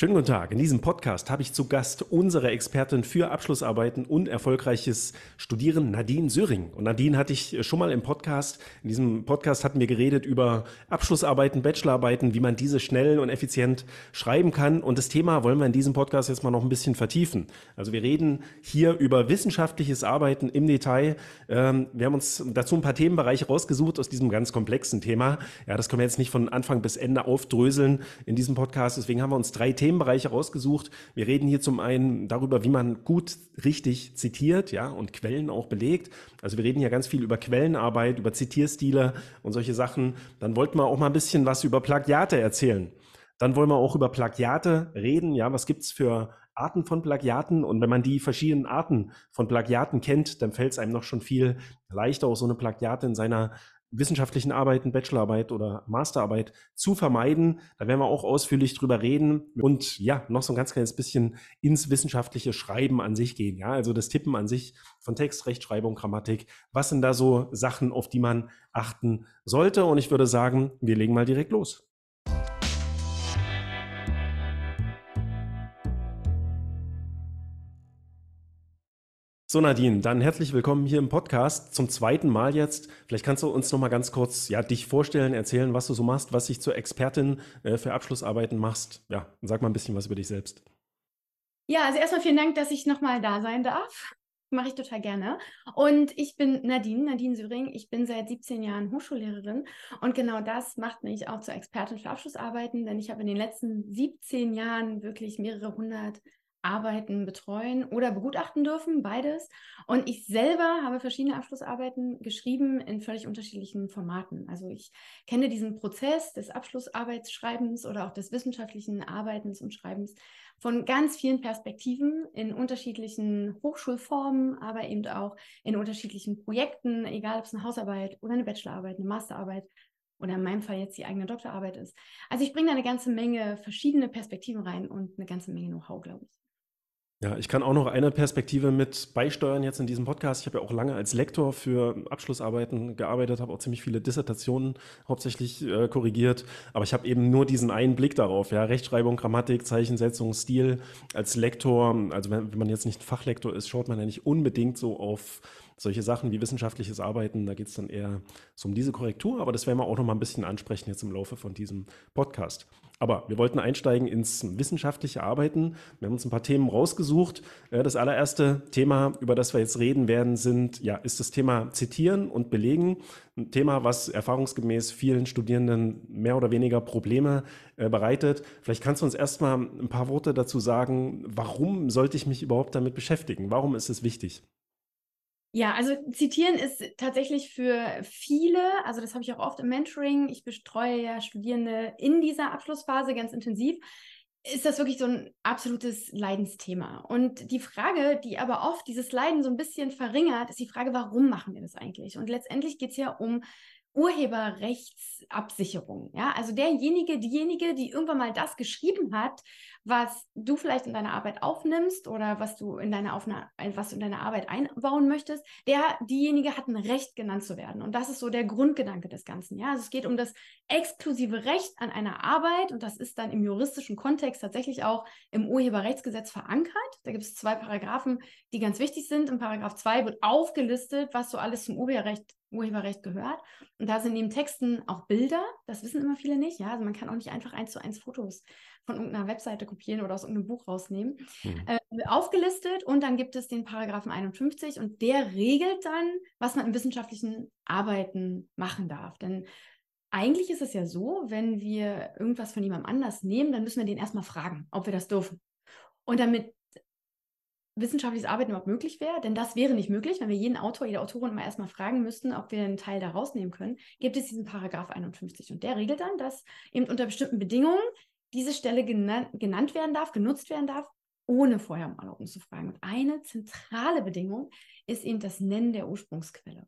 Schönen guten Tag. In diesem Podcast habe ich zu Gast unsere Expertin für Abschlussarbeiten und erfolgreiches Studieren, Nadine Söring. Und Nadine hatte ich schon mal im Podcast. In diesem Podcast hatten wir geredet über Abschlussarbeiten, Bachelorarbeiten, wie man diese schnell und effizient schreiben kann. Und das Thema wollen wir in diesem Podcast jetzt mal noch ein bisschen vertiefen. Also wir reden hier über wissenschaftliches Arbeiten im Detail. Ähm, wir haben uns dazu ein paar Themenbereiche rausgesucht aus diesem ganz komplexen Thema. Ja, das können wir jetzt nicht von Anfang bis Ende aufdröseln in diesem Podcast. Deswegen haben wir uns drei Themen Themenbereiche rausgesucht. Wir reden hier zum einen darüber, wie man gut richtig zitiert, ja, und Quellen auch belegt. Also wir reden hier ganz viel über Quellenarbeit, über Zitierstile und solche Sachen. Dann wollten wir auch mal ein bisschen was über Plagiate erzählen. Dann wollen wir auch über Plagiate reden. Ja, was gibt's für Arten von Plagiaten? Und wenn man die verschiedenen Arten von Plagiaten kennt, dann fällt es einem noch schon viel leichter, auch so eine Plagiate in seiner wissenschaftlichen Arbeiten, Bachelorarbeit oder Masterarbeit zu vermeiden. Da werden wir auch ausführlich drüber reden und ja, noch so ein ganz kleines bisschen ins wissenschaftliche Schreiben an sich gehen. Ja, also das Tippen an sich von Text, Rechtschreibung, Grammatik. Was sind da so Sachen, auf die man achten sollte? Und ich würde sagen, wir legen mal direkt los. So Nadine, dann herzlich willkommen hier im Podcast zum zweiten Mal jetzt. Vielleicht kannst du uns noch mal ganz kurz ja dich vorstellen, erzählen, was du so machst, was dich zur Expertin äh, für Abschlussarbeiten machst. Ja, sag mal ein bisschen was über dich selbst. Ja, also erstmal vielen Dank, dass ich noch mal da sein darf. Mache ich total gerne. Und ich bin Nadine, Nadine Söring. Ich bin seit 17 Jahren Hochschullehrerin. Und genau das macht mich auch zur Expertin für Abschlussarbeiten, denn ich habe in den letzten 17 Jahren wirklich mehrere hundert arbeiten, betreuen oder begutachten dürfen, beides. Und ich selber habe verschiedene Abschlussarbeiten geschrieben in völlig unterschiedlichen Formaten. Also ich kenne diesen Prozess des Abschlussarbeitsschreibens oder auch des wissenschaftlichen Arbeitens und Schreibens von ganz vielen Perspektiven in unterschiedlichen Hochschulformen, aber eben auch in unterschiedlichen Projekten, egal ob es eine Hausarbeit oder eine Bachelorarbeit, eine Masterarbeit oder in meinem Fall jetzt die eigene Doktorarbeit ist. Also ich bringe da eine ganze Menge verschiedene Perspektiven rein und eine ganze Menge Know-how, glaube ich. Ja, ich kann auch noch eine Perspektive mit beisteuern jetzt in diesem Podcast. Ich habe ja auch lange als Lektor für Abschlussarbeiten gearbeitet, habe auch ziemlich viele Dissertationen hauptsächlich äh, korrigiert, aber ich habe eben nur diesen einen Blick darauf, ja, Rechtschreibung, Grammatik, Zeichensetzung, Stil. Als Lektor, also wenn, wenn man jetzt nicht Fachlektor ist, schaut man ja nicht unbedingt so auf solche Sachen wie wissenschaftliches Arbeiten, da geht es dann eher so um diese Korrektur, aber das werden wir auch noch mal ein bisschen ansprechen jetzt im Laufe von diesem Podcast. Aber wir wollten einsteigen ins wissenschaftliche Arbeiten. Wir haben uns ein paar Themen rausgesucht. Das allererste Thema, über das wir jetzt reden werden, sind, ja, ist das Thema Zitieren und Belegen. Ein Thema, was erfahrungsgemäß vielen Studierenden mehr oder weniger Probleme äh, bereitet. Vielleicht kannst du uns erstmal ein paar Worte dazu sagen, warum sollte ich mich überhaupt damit beschäftigen? Warum ist es wichtig? Ja, also zitieren ist tatsächlich für viele, also das habe ich auch oft im Mentoring, ich bestreue ja Studierende in dieser Abschlussphase ganz intensiv, ist das wirklich so ein absolutes Leidensthema. Und die Frage, die aber oft dieses Leiden so ein bisschen verringert, ist die Frage, warum machen wir das eigentlich? Und letztendlich geht es ja um Urheberrechtsabsicherung. Ja, also derjenige, diejenige, die irgendwann mal das geschrieben hat, was du vielleicht in deiner Arbeit aufnimmst oder was du in deiner Aufna was du in deine Arbeit einbauen möchtest, der, diejenige hat ein Recht genannt zu werden. Und das ist so der Grundgedanke des Ganzen. Ja, also es geht um das exklusive Recht an einer Arbeit und das ist dann im juristischen Kontext tatsächlich auch im Urheberrechtsgesetz verankert. Da gibt es zwei Paragraphen, die ganz wichtig sind. Im Paragraph 2 wird aufgelistet, was so alles zum Urheberrecht Urheberrecht gehört. Und da sind neben Texten auch Bilder. Das wissen immer viele nicht. Ja, also man kann auch nicht einfach eins zu eins Fotos von irgendeiner Webseite kopieren oder aus irgendeinem Buch rausnehmen. Mhm. Äh, aufgelistet und dann gibt es den Paragraphen 51 und der regelt dann, was man im wissenschaftlichen Arbeiten machen darf. Denn eigentlich ist es ja so, wenn wir irgendwas von jemandem anders nehmen, dann müssen wir den erstmal fragen, ob wir das dürfen. Und damit wissenschaftliches Arbeiten überhaupt möglich wäre, denn das wäre nicht möglich, wenn wir jeden Autor, jede Autorin mal erstmal fragen müssten, ob wir einen Teil da rausnehmen können, gibt es diesen Paragraph 51 und der regelt dann, dass eben unter bestimmten Bedingungen diese Stelle genannt, genannt werden darf, genutzt werden darf, ohne vorher um Erlaubnis zu fragen. Und eine zentrale Bedingung ist eben das Nennen der Ursprungsquelle.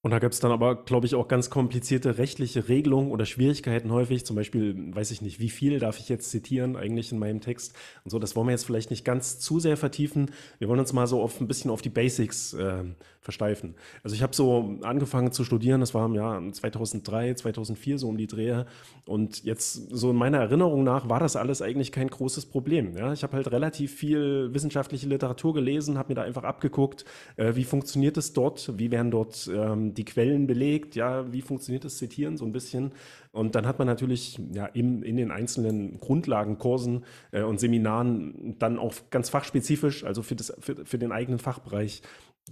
Und da gibt es dann aber, glaube ich, auch ganz komplizierte rechtliche Regelungen oder Schwierigkeiten häufig. Zum Beispiel, weiß ich nicht, wie viel darf ich jetzt zitieren eigentlich in meinem Text und so. Das wollen wir jetzt vielleicht nicht ganz zu sehr vertiefen. Wir wollen uns mal so auf ein bisschen auf die Basics äh, versteifen. Also ich habe so angefangen zu studieren, das war im Jahr 2003, 2004 so um die Drehe. Und jetzt so in meiner Erinnerung nach war das alles eigentlich kein großes Problem. Ja? Ich habe halt relativ viel wissenschaftliche Literatur gelesen, habe mir da einfach abgeguckt, äh, wie funktioniert es dort, wie werden dort ähm, die Quellen belegt, ja, wie funktioniert das Zitieren so ein bisschen. Und dann hat man natürlich ja in, in den einzelnen Grundlagenkursen äh, und Seminaren dann auch ganz fachspezifisch, also für, das, für, für den eigenen Fachbereich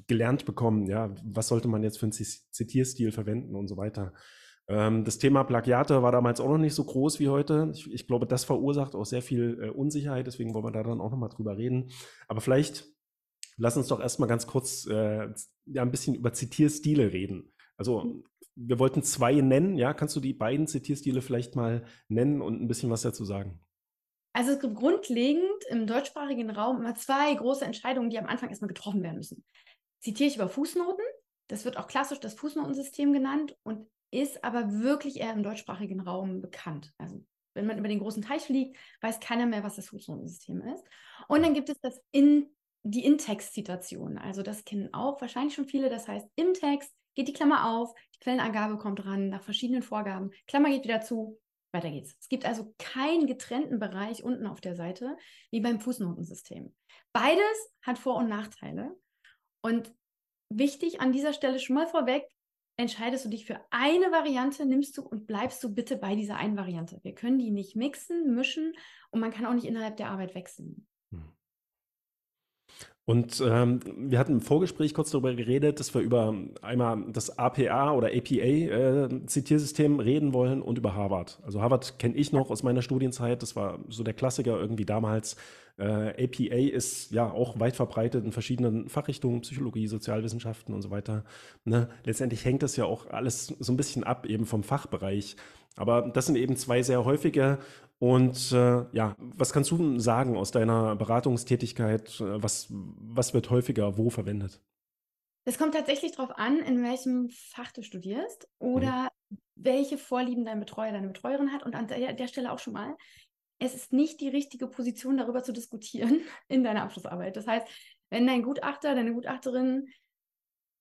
gelernt bekommen, ja, was sollte man jetzt für einen Zitierstil verwenden und so weiter. Ähm, das Thema Plagiate war damals auch noch nicht so groß wie heute. Ich, ich glaube, das verursacht auch sehr viel äh, Unsicherheit, deswegen wollen wir da dann auch nochmal drüber reden. Aber vielleicht lass uns doch erstmal ganz kurz äh, ja, ein bisschen über Zitierstile reden. Also mhm. wir wollten zwei nennen, ja, kannst du die beiden Zitierstile vielleicht mal nennen und ein bisschen was dazu sagen? Also es gibt grundlegend im deutschsprachigen Raum immer zwei große Entscheidungen, die am Anfang erstmal getroffen werden müssen. Zitiere ich über Fußnoten, das wird auch klassisch das Fußnotensystem genannt und ist aber wirklich eher im deutschsprachigen Raum bekannt. Also wenn man über den großen Teich fliegt, weiß keiner mehr, was das Fußnotensystem ist. Und dann gibt es das in die In-Text-Zitation. Also das kennen auch wahrscheinlich schon viele. Das heißt, im Text geht die Klammer auf, die Quellenangabe kommt ran nach verschiedenen Vorgaben, Klammer geht wieder zu, weiter geht's. Es gibt also keinen getrennten Bereich unten auf der Seite wie beim Fußnotensystem. Beides hat Vor- und Nachteile. Und wichtig an dieser Stelle schon mal vorweg, entscheidest du dich für eine Variante, nimmst du und bleibst du bitte bei dieser einen Variante. Wir können die nicht mixen, mischen und man kann auch nicht innerhalb der Arbeit wechseln. Hm. Und ähm, wir hatten im Vorgespräch kurz darüber geredet, dass wir über einmal das APA oder APA-Zitiersystem äh, reden wollen und über Harvard. Also Harvard kenne ich noch aus meiner Studienzeit, das war so der Klassiker irgendwie damals. Äh, APA ist ja auch weit verbreitet in verschiedenen Fachrichtungen, Psychologie, Sozialwissenschaften und so weiter. Ne? Letztendlich hängt das ja auch alles so ein bisschen ab eben vom Fachbereich. Aber das sind eben zwei sehr häufige. Und äh, ja, was kannst du sagen aus deiner Beratungstätigkeit? Was, was wird häufiger wo verwendet? Es kommt tatsächlich darauf an, in welchem Fach du studierst oder mhm. welche Vorlieben dein Betreuer, deine Betreuerin hat. Und an der, der Stelle auch schon mal, es ist nicht die richtige Position, darüber zu diskutieren in deiner Abschlussarbeit. Das heißt, wenn dein Gutachter, deine Gutachterin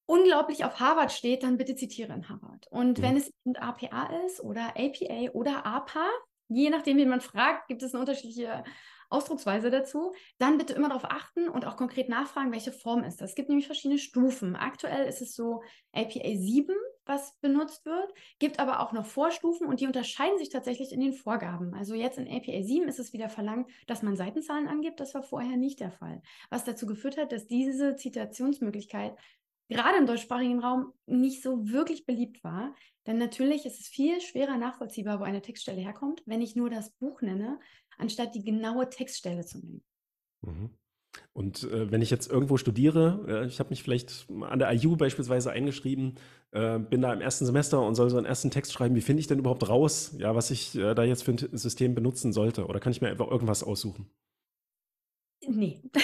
unglaublich auf Harvard steht, dann bitte zitiere in Harvard. Und mhm. wenn es APA ist oder APA oder APA, je nachdem, wie man fragt, gibt es eine unterschiedliche Ausdrucksweise dazu, dann bitte immer darauf achten und auch konkret nachfragen, welche Form ist das. Es gibt nämlich verschiedene Stufen. Aktuell ist es so APA 7, was benutzt wird, gibt aber auch noch Vorstufen und die unterscheiden sich tatsächlich in den Vorgaben. Also jetzt in APA 7 ist es wieder verlangt, dass man Seitenzahlen angibt. Das war vorher nicht der Fall. Was dazu geführt hat, dass diese Zitationsmöglichkeit gerade im deutschsprachigen Raum nicht so wirklich beliebt war. Denn natürlich ist es viel schwerer nachvollziehbar, wo eine Textstelle herkommt, wenn ich nur das Buch nenne, anstatt die genaue Textstelle zu nennen. Mhm. Und äh, wenn ich jetzt irgendwo studiere, äh, ich habe mich vielleicht an der IU beispielsweise eingeschrieben, äh, bin da im ersten Semester und soll so einen ersten Text schreiben, wie finde ich denn überhaupt raus, ja, was ich äh, da jetzt für ein System benutzen sollte? Oder kann ich mir einfach irgendwas aussuchen? Nee.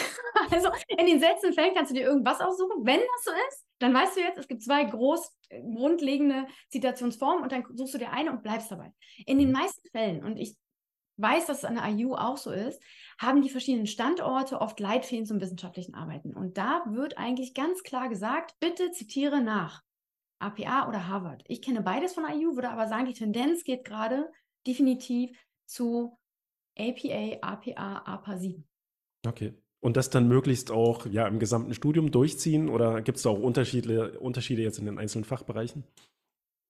Also in den seltenen Fällen kannst du dir irgendwas aussuchen. Wenn das so ist, dann weißt du jetzt, es gibt zwei groß äh, grundlegende Zitationsformen und dann suchst du dir eine und bleibst dabei. In den meisten Fällen, und ich weiß, dass es an der IU auch so ist, haben die verschiedenen Standorte oft Leitfäden zum wissenschaftlichen Arbeiten. Und da wird eigentlich ganz klar gesagt, bitte zitiere nach APA oder Harvard. Ich kenne beides von IU, würde aber sagen, die Tendenz geht gerade definitiv zu APA, APA, APA 7. Okay. Und das dann möglichst auch ja, im gesamten Studium durchziehen oder gibt es da auch Unterschiede, Unterschiede jetzt in den einzelnen Fachbereichen?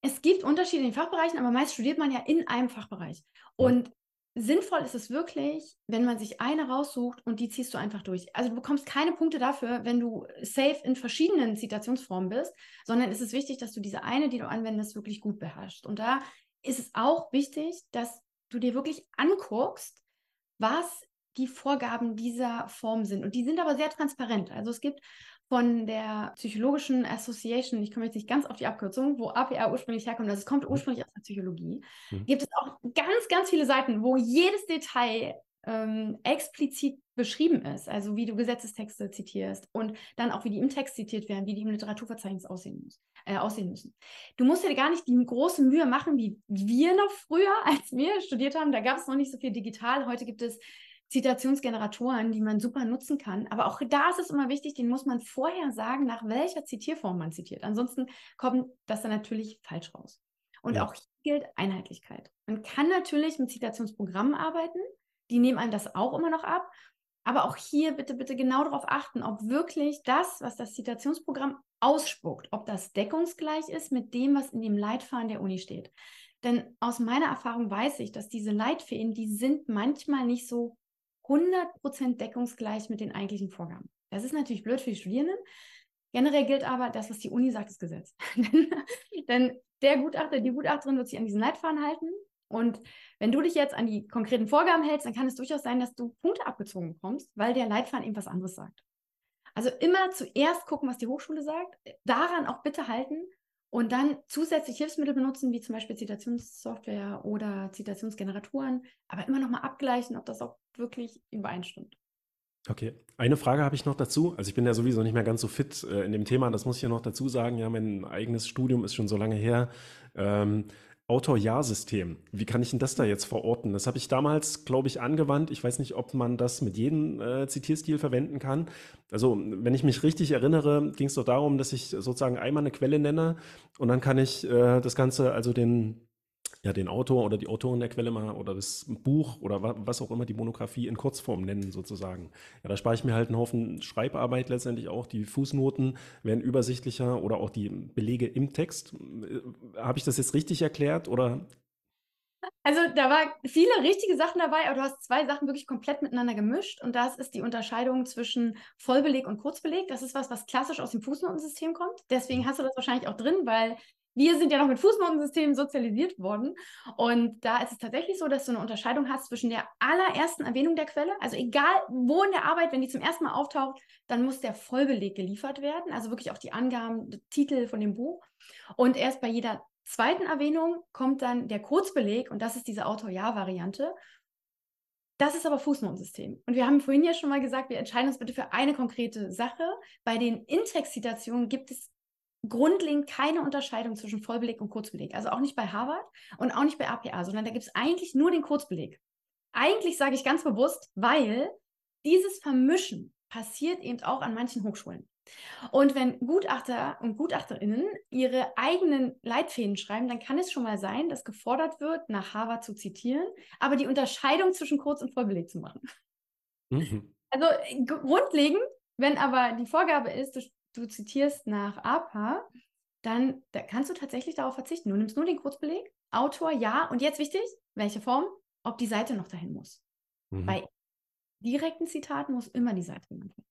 Es gibt Unterschiede in den Fachbereichen, aber meist studiert man ja in einem Fachbereich. Und ja. sinnvoll ist es wirklich, wenn man sich eine raussucht und die ziehst du einfach durch. Also du bekommst keine Punkte dafür, wenn du safe in verschiedenen Zitationsformen bist, sondern es ist wichtig, dass du diese eine, die du anwendest, wirklich gut beherrschst. Und da ist es auch wichtig, dass du dir wirklich anguckst, was die Vorgaben dieser Form sind. Und die sind aber sehr transparent. Also es gibt von der Psychologischen Association, ich komme jetzt nicht ganz auf die Abkürzung, wo APR ursprünglich herkommt, also es kommt mhm. ursprünglich aus der Psychologie, mhm. gibt es auch ganz, ganz viele Seiten, wo jedes Detail ähm, explizit beschrieben ist, also wie du Gesetzestexte zitierst und dann auch wie die im Text zitiert werden, wie die im Literaturverzeichnis aussehen muss. äh, aussehen müssen. Du musst dir gar nicht die große Mühe machen, wie wir noch früher, als wir studiert haben. Da gab es noch nicht so viel digital. Heute gibt es Zitationsgeneratoren, die man super nutzen kann. Aber auch da ist es immer wichtig, den muss man vorher sagen, nach welcher Zitierform man zitiert. Ansonsten kommt das dann natürlich falsch raus. Und ja. auch hier gilt Einheitlichkeit. Man kann natürlich mit Zitationsprogrammen arbeiten. Die nehmen einem das auch immer noch ab. Aber auch hier bitte, bitte genau darauf achten, ob wirklich das, was das Zitationsprogramm ausspuckt, ob das deckungsgleich ist mit dem, was in dem Leitfaden der Uni steht. Denn aus meiner Erfahrung weiß ich, dass diese Leitfäden, die sind manchmal nicht so 100% deckungsgleich mit den eigentlichen Vorgaben. Das ist natürlich blöd für die Studierenden. Generell gilt aber, das, was die Uni sagt, ist Gesetz. Denn der Gutachter, die Gutachterin wird sich an diesen Leitfaden halten. Und wenn du dich jetzt an die konkreten Vorgaben hältst, dann kann es durchaus sein, dass du Punkte abgezogen bekommst, weil der Leitfaden eben was anderes sagt. Also immer zuerst gucken, was die Hochschule sagt, daran auch bitte halten und dann zusätzlich Hilfsmittel benutzen, wie zum Beispiel Zitationssoftware oder Zitationsgeneratoren, aber immer nochmal abgleichen, ob das auch wirklich übereinstimmt. Okay, eine Frage habe ich noch dazu. Also ich bin ja sowieso nicht mehr ganz so fit äh, in dem Thema, das muss ich ja noch dazu sagen. Ja, mein eigenes Studium ist schon so lange her. Ähm, Autor-Ja-System. Wie kann ich denn das da jetzt verorten? Das habe ich damals, glaube ich, angewandt. Ich weiß nicht, ob man das mit jedem äh, Zitierstil verwenden kann. Also, wenn ich mich richtig erinnere, ging es doch darum, dass ich sozusagen einmal eine Quelle nenne und dann kann ich äh, das Ganze, also den ja, den Autor oder die Autorin der Quelle mal oder das Buch oder was auch immer die Monographie in Kurzform nennen sozusagen. Ja, da spare ich mir halt einen Haufen Schreibarbeit letztendlich auch. Die Fußnoten werden übersichtlicher oder auch die Belege im Text. Äh, habe ich das jetzt richtig erklärt oder also da war viele richtige Sachen dabei, aber du hast zwei Sachen wirklich komplett miteinander gemischt und das ist die Unterscheidung zwischen Vollbeleg und Kurzbeleg. Das ist was, was klassisch aus dem Fußnotensystem kommt. Deswegen hast du das wahrscheinlich auch drin, weil wir sind ja noch mit Fußnotensystemen sozialisiert worden. Und da ist es tatsächlich so, dass du eine Unterscheidung hast zwischen der allerersten Erwähnung der Quelle, also egal wo in der Arbeit, wenn die zum ersten Mal auftaucht, dann muss der Vollbeleg geliefert werden, also wirklich auch die Angaben, Titel von dem Buch. Und erst bei jeder zweiten Erwähnung kommt dann der Kurzbeleg und das ist diese Autor-Ja-Variante. Das ist aber Fußnotensystem. Und wir haben vorhin ja schon mal gesagt, wir entscheiden uns bitte für eine konkrete Sache. Bei den Intextzitationen gibt es grundlegend keine Unterscheidung zwischen Vollbeleg und Kurzbeleg. Also auch nicht bei Harvard und auch nicht bei APA, sondern da gibt es eigentlich nur den Kurzbeleg. Eigentlich sage ich ganz bewusst, weil dieses Vermischen passiert eben auch an manchen Hochschulen. Und wenn Gutachter und Gutachterinnen ihre eigenen Leitfäden schreiben, dann kann es schon mal sein, dass gefordert wird, nach Harvard zu zitieren, aber die Unterscheidung zwischen Kurz- und Vollbeleg zu machen. Mhm. Also grundlegend, wenn aber die Vorgabe ist, du du zitierst nach APA, dann da kannst du tatsächlich darauf verzichten. Du nimmst nur den Kurzbeleg, Autor, ja, und jetzt wichtig, welche Form, ob die Seite noch dahin muss. Mhm. Bei direkten Zitaten muss immer die Seite genannt werden.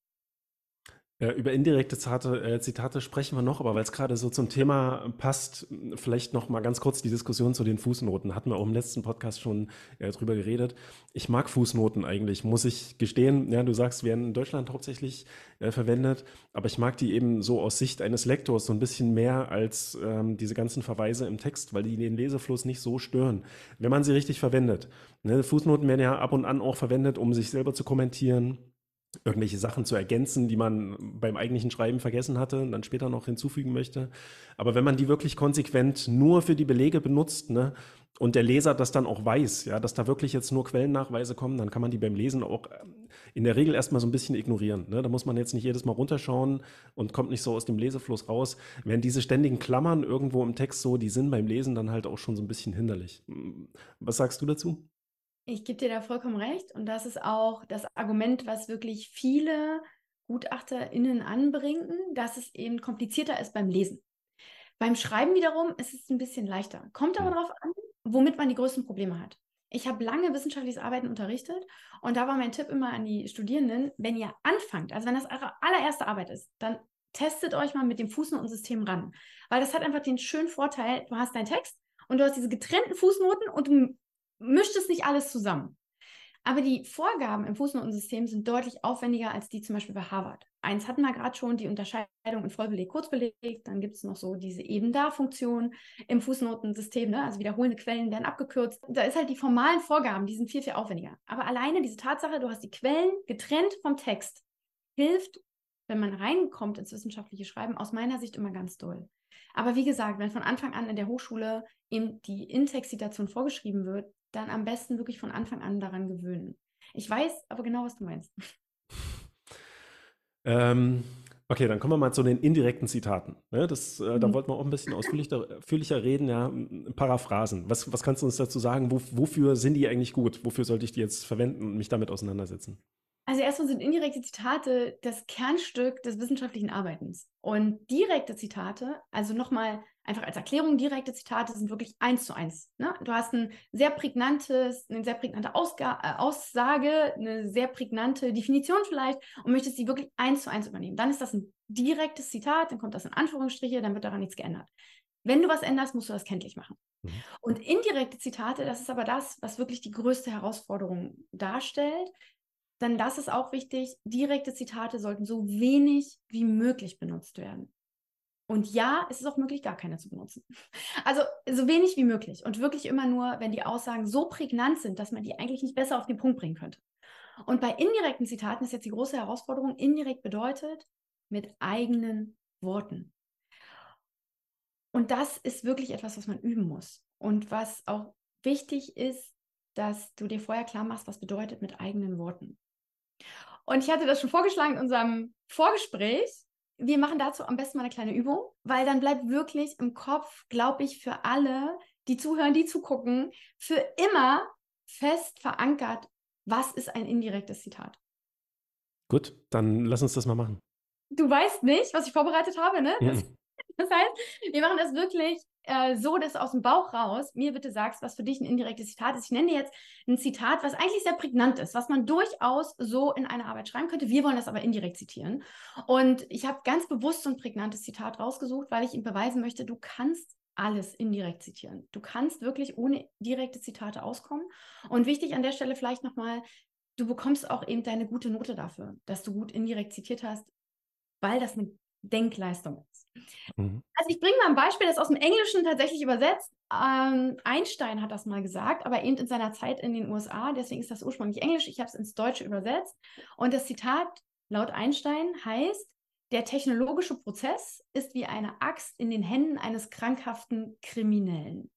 Über indirekte Zitate, äh, Zitate sprechen wir noch, aber weil es gerade so zum Thema passt, vielleicht noch mal ganz kurz die Diskussion zu den Fußnoten. Hatten wir auch im letzten Podcast schon äh, drüber geredet. Ich mag Fußnoten eigentlich, muss ich gestehen. Ja, du sagst, werden in Deutschland hauptsächlich äh, verwendet, aber ich mag die eben so aus Sicht eines Lektors so ein bisschen mehr als ähm, diese ganzen Verweise im Text, weil die den Lesefluss nicht so stören, wenn man sie richtig verwendet. Ne, Fußnoten werden ja ab und an auch verwendet, um sich selber zu kommentieren irgendwelche Sachen zu ergänzen, die man beim eigentlichen Schreiben vergessen hatte und dann später noch hinzufügen möchte. Aber wenn man die wirklich konsequent nur für die Belege benutzt, ne, und der Leser das dann auch weiß, ja, dass da wirklich jetzt nur Quellennachweise kommen, dann kann man die beim Lesen auch ähm, in der Regel erstmal so ein bisschen ignorieren. Ne? Da muss man jetzt nicht jedes Mal runterschauen und kommt nicht so aus dem Lesefluss raus. Während diese ständigen Klammern irgendwo im Text so, die sind beim Lesen dann halt auch schon so ein bisschen hinderlich. Was sagst du dazu? Ich gebe dir da vollkommen recht. Und das ist auch das Argument, was wirklich viele GutachterInnen anbringen, dass es eben komplizierter ist beim Lesen. Beim Schreiben wiederum ist es ein bisschen leichter. Kommt aber darauf an, womit man die größten Probleme hat. Ich habe lange wissenschaftliches Arbeiten unterrichtet und da war mein Tipp immer an die Studierenden, wenn ihr anfangt, also wenn das eure allererste Arbeit ist, dann testet euch mal mit dem Fußnotensystem ran. Weil das hat einfach den schönen Vorteil, du hast deinen Text und du hast diese getrennten Fußnoten und du mischt es nicht alles zusammen. Aber die Vorgaben im Fußnotensystem sind deutlich aufwendiger als die zum Beispiel bei Harvard. Eins hatten wir gerade schon, die Unterscheidung in Vollbeleg, Kurzbeleg. Dann gibt es noch so diese Eben-Da-Funktion im Fußnotensystem. Ne? Also wiederholende Quellen werden abgekürzt. Da ist halt die formalen Vorgaben, die sind viel, viel aufwendiger. Aber alleine diese Tatsache, du hast die Quellen getrennt vom Text, hilft, wenn man reinkommt ins wissenschaftliche Schreiben, aus meiner Sicht immer ganz doll. Aber wie gesagt, wenn von Anfang an in der Hochschule eben die Intextzitation vorgeschrieben wird, dann am besten wirklich von Anfang an daran gewöhnen. Ich weiß aber genau, was du meinst. Ähm, okay, dann kommen wir mal zu den indirekten Zitaten. Ne, das, äh, mhm. Da wollten wir auch ein bisschen ausführlicher, ausführlicher reden, ja, Paraphrasen. Was, was kannst du uns dazu sagen? Wo, wofür sind die eigentlich gut? Wofür sollte ich die jetzt verwenden und mich damit auseinandersetzen? Also erstmal sind indirekte Zitate das Kernstück des wissenschaftlichen Arbeitens. Und direkte Zitate, also nochmal einfach als Erklärung, direkte Zitate sind wirklich eins zu eins. Ne? Du hast ein sehr prägnantes, eine sehr prägnante Ausga äh, Aussage, eine sehr prägnante Definition vielleicht und möchtest sie wirklich eins zu eins übernehmen. Dann ist das ein direktes Zitat, dann kommt das in Anführungsstriche, dann wird daran nichts geändert. Wenn du was änderst, musst du das kenntlich machen. Mhm. Und indirekte Zitate, das ist aber das, was wirklich die größte Herausforderung darstellt, dann das ist auch wichtig, direkte Zitate sollten so wenig wie möglich benutzt werden. Und ja, es ist auch möglich, gar keine zu benutzen. Also so wenig wie möglich und wirklich immer nur, wenn die Aussagen so prägnant sind, dass man die eigentlich nicht besser auf den Punkt bringen könnte. Und bei indirekten Zitaten ist jetzt die große Herausforderung, indirekt bedeutet mit eigenen Worten. Und das ist wirklich etwas, was man üben muss. Und was auch wichtig ist, dass du dir vorher klar machst, was bedeutet mit eigenen Worten. Und ich hatte das schon vorgeschlagen in unserem Vorgespräch. Wir machen dazu am besten mal eine kleine Übung, weil dann bleibt wirklich im Kopf, glaube ich, für alle, die zuhören, die zugucken, für immer fest verankert, was ist ein indirektes Zitat. Gut, dann lass uns das mal machen. Du weißt nicht, was ich vorbereitet habe, ne? Das, das heißt, wir machen das wirklich äh, so, dass du aus dem Bauch raus mir bitte sagst, was für dich ein indirektes Zitat ist. Ich nenne dir jetzt ein Zitat, was eigentlich sehr prägnant ist, was man durchaus so in einer Arbeit schreiben könnte. Wir wollen das aber indirekt zitieren. Und ich habe ganz bewusst so ein prägnantes Zitat rausgesucht, weil ich ihm beweisen möchte, du kannst alles indirekt zitieren. Du kannst wirklich ohne direkte Zitate auskommen. Und wichtig an der Stelle vielleicht nochmal, du bekommst auch eben deine gute Note dafür, dass du gut indirekt zitiert hast, weil das eine Denkleistung ist. Mhm. Also ich bringe mal ein Beispiel, das aus dem Englischen tatsächlich übersetzt. Ähm, Einstein hat das mal gesagt, aber eben in seiner Zeit in den USA, deswegen ist das ursprünglich Englisch. Ich habe es ins Deutsche übersetzt. Und das Zitat laut Einstein heißt, der technologische Prozess ist wie eine Axt in den Händen eines krankhaften Kriminellen.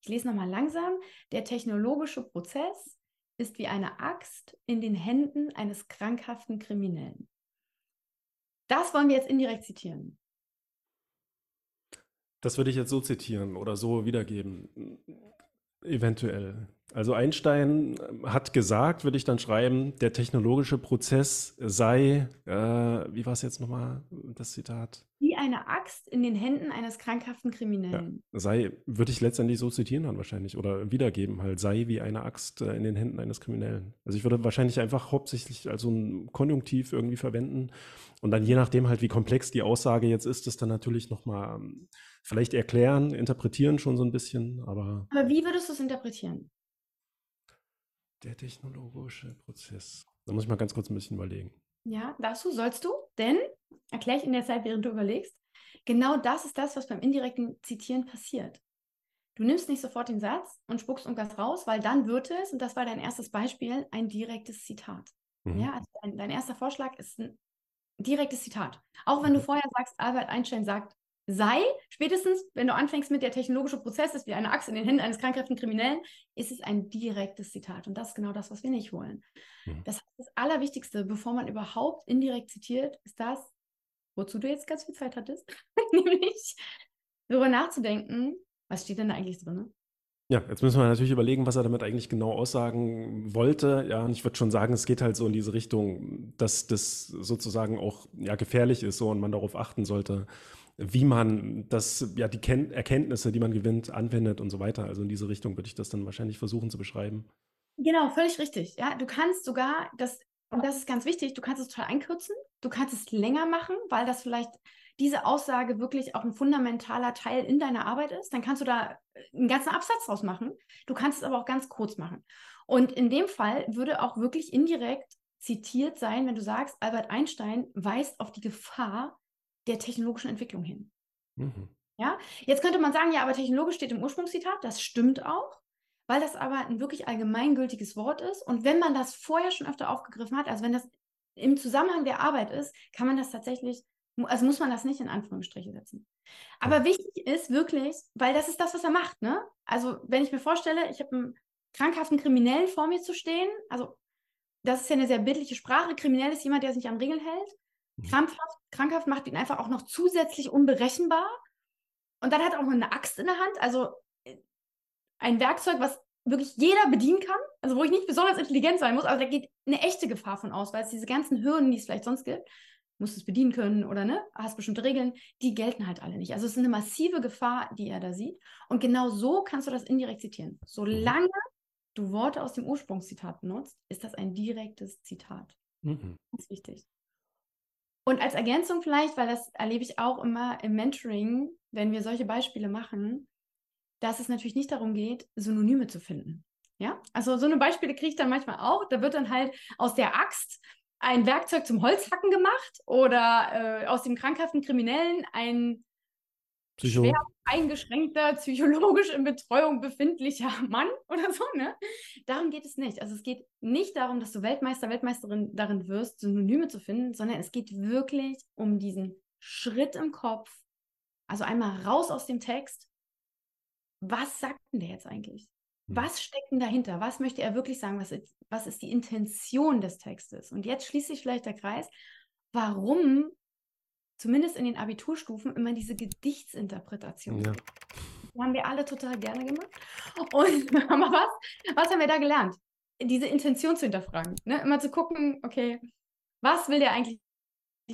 Ich lese nochmal langsam. Der technologische Prozess ist wie eine Axt in den Händen eines krankhaften Kriminellen. Das wollen wir jetzt indirekt zitieren. Das würde ich jetzt so zitieren oder so wiedergeben. Eventuell. Also Einstein ähm, hat gesagt, würde ich dann schreiben, der technologische Prozess sei, äh, wie war es jetzt nochmal, das Zitat? Wie eine Axt in den Händen eines krankhaften Kriminellen. Ja, sei, würde ich letztendlich so zitieren dann wahrscheinlich oder wiedergeben, halt, sei wie eine Axt äh, in den Händen eines Kriminellen. Also ich würde wahrscheinlich einfach hauptsächlich als so ein Konjunktiv irgendwie verwenden und dann je nachdem halt, wie komplex die Aussage jetzt ist, das dann natürlich nochmal ähm, vielleicht erklären, interpretieren schon so ein bisschen, aber. Aber wie würdest du es interpretieren? Der technologische Prozess. Da muss ich mal ganz kurz ein bisschen überlegen. Ja, darfst du, sollst du, denn, erkläre ich in der Zeit, während du überlegst, genau das ist das, was beim indirekten Zitieren passiert. Du nimmst nicht sofort den Satz und spuckst irgendwas raus, weil dann wird es, und das war dein erstes Beispiel, ein direktes Zitat. Mhm. Ja, also dein, dein, erster Vorschlag ist ein direktes Zitat. Auch wenn du mhm. vorher sagst, Albert Einstein sagt, sei, spätestens, wenn du anfängst mit der technologische Prozess ist wie eine Axt in den Händen eines krankhaften Kriminellen, ist es ein direktes Zitat. Und das ist genau das, was wir nicht wollen. Mhm. Das, das Allerwichtigste, bevor man überhaupt indirekt zitiert, ist das, wozu du jetzt ganz viel Zeit hattest, nämlich darüber nachzudenken, was steht denn da eigentlich drin? Ja, jetzt müssen wir natürlich überlegen, was er damit eigentlich genau aussagen wollte. Ja, und ich würde schon sagen, es geht halt so in diese Richtung, dass das sozusagen auch ja, gefährlich ist so und man darauf achten sollte, wie man das, ja, die Ken Erkenntnisse, die man gewinnt, anwendet und so weiter. Also in diese Richtung würde ich das dann wahrscheinlich versuchen zu beschreiben. Genau, völlig richtig. Ja, du kannst sogar das, und das ist ganz wichtig, du kannst es total einkürzen, du kannst es länger machen, weil das vielleicht diese Aussage wirklich auch ein fundamentaler Teil in deiner Arbeit ist. Dann kannst du da einen ganzen Absatz draus machen. Du kannst es aber auch ganz kurz machen. Und in dem Fall würde auch wirklich indirekt zitiert sein, wenn du sagst, Albert Einstein weist auf die Gefahr der technologischen Entwicklung hin. Mhm. Ja, jetzt könnte man sagen, ja, aber technologisch steht im Ursprungszitat, das stimmt auch, weil das aber ein wirklich allgemeingültiges Wort ist. Und wenn man das vorher schon öfter aufgegriffen hat, also wenn das im Zusammenhang der Arbeit ist, kann man das tatsächlich also muss man das nicht in Anführungsstriche setzen. Aber wichtig ist wirklich, weil das ist das, was er macht, ne? Also, wenn ich mir vorstelle, ich habe einen krankhaften Kriminellen vor mir zu stehen, also das ist ja eine sehr bildliche Sprache. Kriminell ist jemand, der sich an Regeln hält. Mhm. Krankhaft, krankhaft macht ihn einfach auch noch zusätzlich unberechenbar. Und dann hat er auch noch eine Axt in der Hand, also äh, ein Werkzeug, was wirklich jeder bedienen kann, also wo ich nicht besonders intelligent sein muss, aber da geht eine echte Gefahr von aus, weil es diese ganzen Hürden, die es vielleicht sonst gibt, musst es bedienen können oder ne, hast bestimmte Regeln, die gelten halt alle nicht. Also es ist eine massive Gefahr, die er da sieht. Und genau so kannst du das indirekt zitieren. Solange du Worte aus dem Ursprungszitat benutzt, ist das ein direktes Zitat. Mhm. Ganz wichtig. Und als Ergänzung vielleicht, weil das erlebe ich auch immer im Mentoring, wenn wir solche Beispiele machen, dass es natürlich nicht darum geht, Synonyme zu finden. Ja, also so eine Beispiele kriege ich dann manchmal auch. Da wird dann halt aus der Axt ein Werkzeug zum Holzhacken gemacht oder äh, aus dem krankhaften Kriminellen ein Psycho. schwer eingeschränkter, psychologisch in Betreuung befindlicher Mann oder so, ne? Darum geht es nicht. Also es geht nicht darum, dass du Weltmeister, Weltmeisterin darin wirst, Synonyme zu finden, sondern es geht wirklich um diesen Schritt im Kopf. Also einmal raus aus dem Text. Was sagt denn der jetzt eigentlich? Hm. Was steckt denn dahinter? Was möchte er wirklich sagen? Was ist, was ist die Intention des Textes? Und jetzt schließt sich vielleicht der Kreis. Warum zumindest in den Abiturstufen, immer diese Gedichtsinterpretation. Ja. Die haben wir alle total gerne gemacht. Und aber was, was haben wir da gelernt? Diese Intention zu hinterfragen. Ne? Immer zu gucken, okay, was will der eigentlich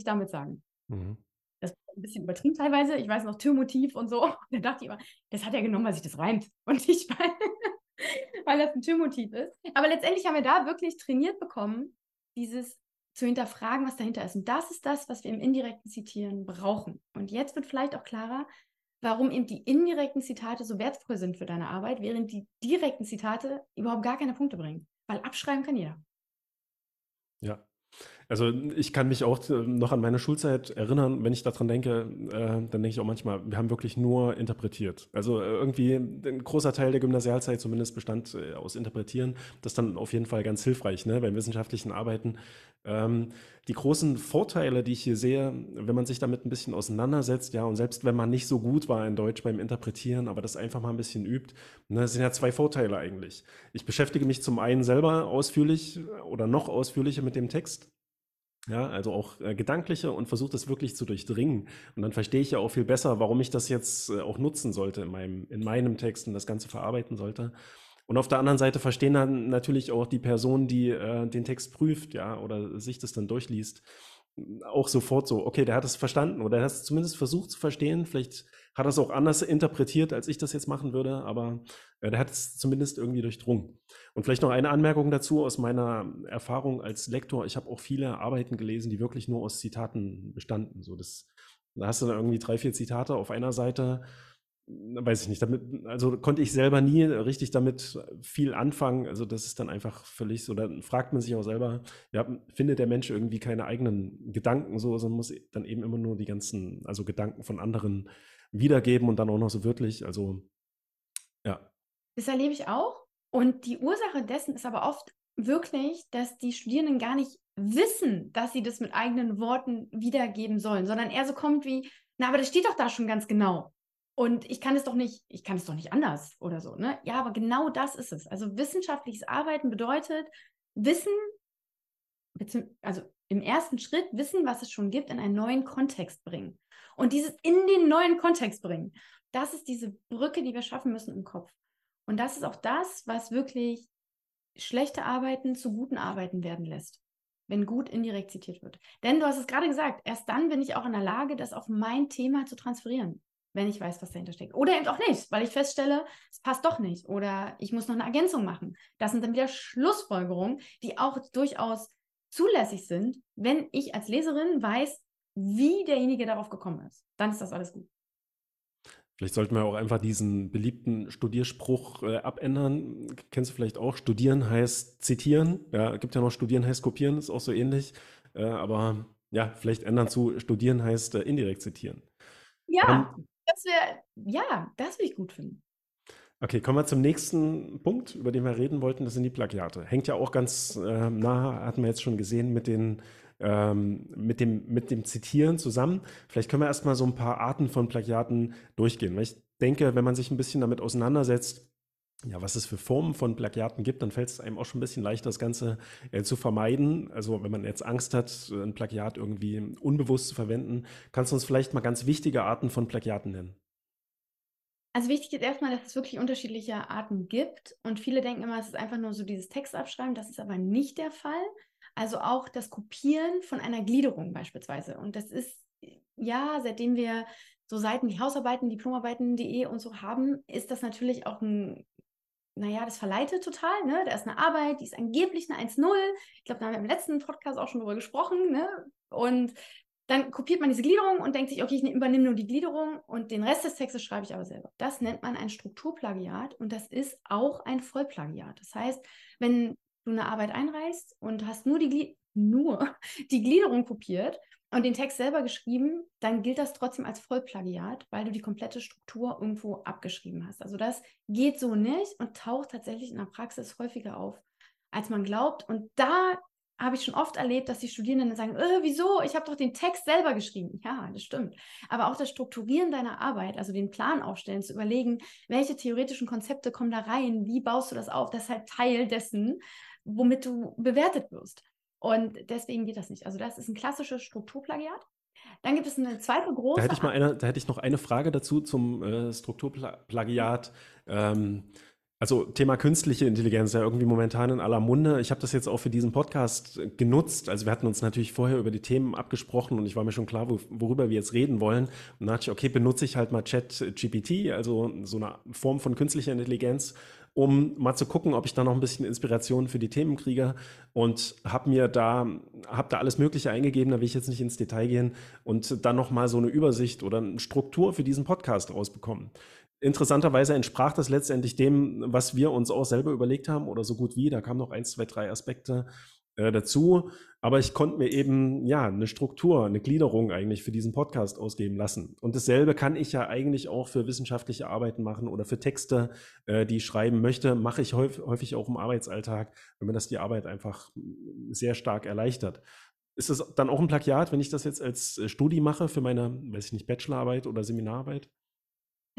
damit sagen? Mhm. Das ist ein bisschen übertrieben teilweise. Ich weiß noch, Türmotiv und so. Da dachte ich immer, das hat er genommen, weil sich das reimt. Und nicht, weil, weil das ein Türmotiv ist. Aber letztendlich haben wir da wirklich trainiert bekommen, dieses zu hinterfragen, was dahinter ist. Und das ist das, was wir im indirekten Zitieren brauchen. Und jetzt wird vielleicht auch klarer, warum eben die indirekten Zitate so wertvoll sind für deine Arbeit, während die direkten Zitate überhaupt gar keine Punkte bringen. Weil abschreiben kann jeder. Ja, also ich kann mich auch äh, noch an meine Schulzeit erinnern, wenn ich daran denke, äh, dann denke ich auch manchmal, wir haben wirklich nur interpretiert. Also äh, irgendwie ein großer Teil der Gymnasialzeit zumindest bestand äh, aus Interpretieren. Das ist dann auf jeden Fall ganz hilfreich ne, beim wissenschaftlichen Arbeiten. Ähm, die großen Vorteile, die ich hier sehe, wenn man sich damit ein bisschen auseinandersetzt, ja, und selbst wenn man nicht so gut war in Deutsch beim Interpretieren, aber das einfach mal ein bisschen übt, ne, sind ja zwei Vorteile eigentlich. Ich beschäftige mich zum einen selber ausführlich oder noch ausführlicher mit dem Text ja, also auch äh, gedankliche und versuche das wirklich zu durchdringen. Und dann verstehe ich ja auch viel besser, warum ich das jetzt äh, auch nutzen sollte in meinem, in meinem Text und das Ganze verarbeiten sollte. Und auf der anderen Seite verstehen dann natürlich auch die Person, die äh, den Text prüft, ja, oder sich das dann durchliest, auch sofort so, okay, der hat es verstanden oder er hat es zumindest versucht zu verstehen. Vielleicht hat er es auch anders interpretiert, als ich das jetzt machen würde, aber äh, der hat es zumindest irgendwie durchdrungen. Und vielleicht noch eine Anmerkung dazu aus meiner Erfahrung als Lektor. Ich habe auch viele Arbeiten gelesen, die wirklich nur aus Zitaten bestanden. So das, da hast du dann irgendwie drei, vier Zitate auf einer Seite weiß ich nicht, damit, also konnte ich selber nie richtig damit viel anfangen. Also das ist dann einfach völlig so, dann fragt man sich auch selber, ja, findet der Mensch irgendwie keine eigenen Gedanken so, sondern muss dann eben immer nur die ganzen, also Gedanken von anderen wiedergeben und dann auch noch so wörtlich. Also ja. Das erlebe ich auch. Und die Ursache dessen ist aber oft wirklich, dass die Studierenden gar nicht wissen, dass sie das mit eigenen Worten wiedergeben sollen, sondern eher so kommt wie, na, aber das steht doch da schon ganz genau. Und ich kann es doch nicht, ich kann es doch nicht anders oder so. Ne? Ja, aber genau das ist es. Also wissenschaftliches Arbeiten bedeutet Wissen, also im ersten Schritt Wissen, was es schon gibt, in einen neuen Kontext bringen. Und dieses in den neuen Kontext bringen, das ist diese Brücke, die wir schaffen müssen im Kopf. Und das ist auch das, was wirklich schlechte Arbeiten zu guten Arbeiten werden lässt, wenn gut indirekt zitiert wird. Denn du hast es gerade gesagt, erst dann bin ich auch in der Lage, das auf mein Thema zu transferieren wenn ich weiß, was dahinter steckt. Oder eben auch nicht, weil ich feststelle, es passt doch nicht oder ich muss noch eine Ergänzung machen. Das sind dann wieder Schlussfolgerungen, die auch durchaus zulässig sind, wenn ich als Leserin weiß, wie derjenige darauf gekommen ist. Dann ist das alles gut. Vielleicht sollten wir auch einfach diesen beliebten Studierspruch äh, abändern. Kennst du vielleicht auch? Studieren heißt zitieren. Ja, gibt ja noch Studieren heißt kopieren, ist auch so ähnlich. Äh, aber ja, vielleicht ändern zu Studieren heißt äh, indirekt zitieren. Ja, um, das wäre, ja, das würde ich gut finden. Okay, kommen wir zum nächsten Punkt, über den wir reden wollten. Das sind die Plagiate. Hängt ja auch ganz äh, nah, hatten wir jetzt schon gesehen, mit den ähm, mit, dem, mit dem Zitieren zusammen. Vielleicht können wir erstmal so ein paar Arten von Plagiaten durchgehen. Weil ich denke, wenn man sich ein bisschen damit auseinandersetzt, ja, was es für Formen von Plagiaten gibt, dann fällt es einem auch schon ein bisschen leichter, das Ganze äh, zu vermeiden. Also wenn man jetzt Angst hat, ein Plagiat irgendwie unbewusst zu verwenden, kannst du uns vielleicht mal ganz wichtige Arten von Plagiaten nennen? Also wichtig ist erstmal, dass es wirklich unterschiedliche Arten gibt und viele denken immer, es ist einfach nur so dieses Text abschreiben, das ist aber nicht der Fall. Also auch das Kopieren von einer Gliederung beispielsweise. Und das ist, ja, seitdem wir so Seiten wie Hausarbeiten, Diplomarbeiten.de und so haben, ist das natürlich auch ein naja, das verleitet total, ne? Da ist eine Arbeit, die ist angeblich eine 1-0. Ich glaube, da haben wir im letzten Podcast auch schon drüber gesprochen, ne? Und dann kopiert man diese Gliederung und denkt sich, okay, ich übernehme nur die Gliederung und den Rest des Textes schreibe ich aber selber. Das nennt man ein Strukturplagiat und das ist auch ein Vollplagiat. Das heißt, wenn du eine Arbeit einreichst und hast nur die, Gli nur die Gliederung kopiert und den Text selber geschrieben, dann gilt das trotzdem als Vollplagiat, weil du die komplette Struktur irgendwo abgeschrieben hast. Also das geht so nicht und taucht tatsächlich in der Praxis häufiger auf, als man glaubt. Und da habe ich schon oft erlebt, dass die Studierenden sagen, äh, wieso? Ich habe doch den Text selber geschrieben. Ja, das stimmt. Aber auch das Strukturieren deiner Arbeit, also den Plan aufstellen, zu überlegen, welche theoretischen Konzepte kommen da rein, wie baust du das auf, das ist halt Teil dessen, womit du bewertet wirst. Und deswegen geht das nicht. Also das ist ein klassisches Strukturplagiat. Dann gibt es eine zweite große. Da hätte ich, mal eine, da hätte ich noch eine Frage dazu zum äh, Strukturplagiat. Ähm, also Thema künstliche Intelligenz ja irgendwie momentan in aller Munde. Ich habe das jetzt auch für diesen Podcast genutzt. Also wir hatten uns natürlich vorher über die Themen abgesprochen und ich war mir schon klar, worüber wir jetzt reden wollen. Und dann dachte ich, okay, benutze ich halt mal Chat GPT, also so eine Form von künstlicher Intelligenz, um mal zu gucken, ob ich da noch ein bisschen Inspiration für die Themen kriege und habe mir da, habe da alles Mögliche eingegeben, da will ich jetzt nicht ins Detail gehen und dann noch mal so eine Übersicht oder eine Struktur für diesen Podcast rausbekommen. Interessanterweise entsprach das letztendlich dem, was wir uns auch selber überlegt haben oder so gut wie. Da kamen noch eins, zwei, drei Aspekte äh, dazu. Aber ich konnte mir eben ja eine Struktur, eine Gliederung eigentlich für diesen Podcast ausgeben lassen. Und dasselbe kann ich ja eigentlich auch für wissenschaftliche Arbeiten machen oder für Texte, äh, die ich schreiben möchte, mache ich häufig, häufig auch im Arbeitsalltag, wenn mir das die Arbeit einfach sehr stark erleichtert. Ist das dann auch ein Plagiat, wenn ich das jetzt als äh, Studie mache für meine, weiß ich nicht, Bachelorarbeit oder Seminararbeit?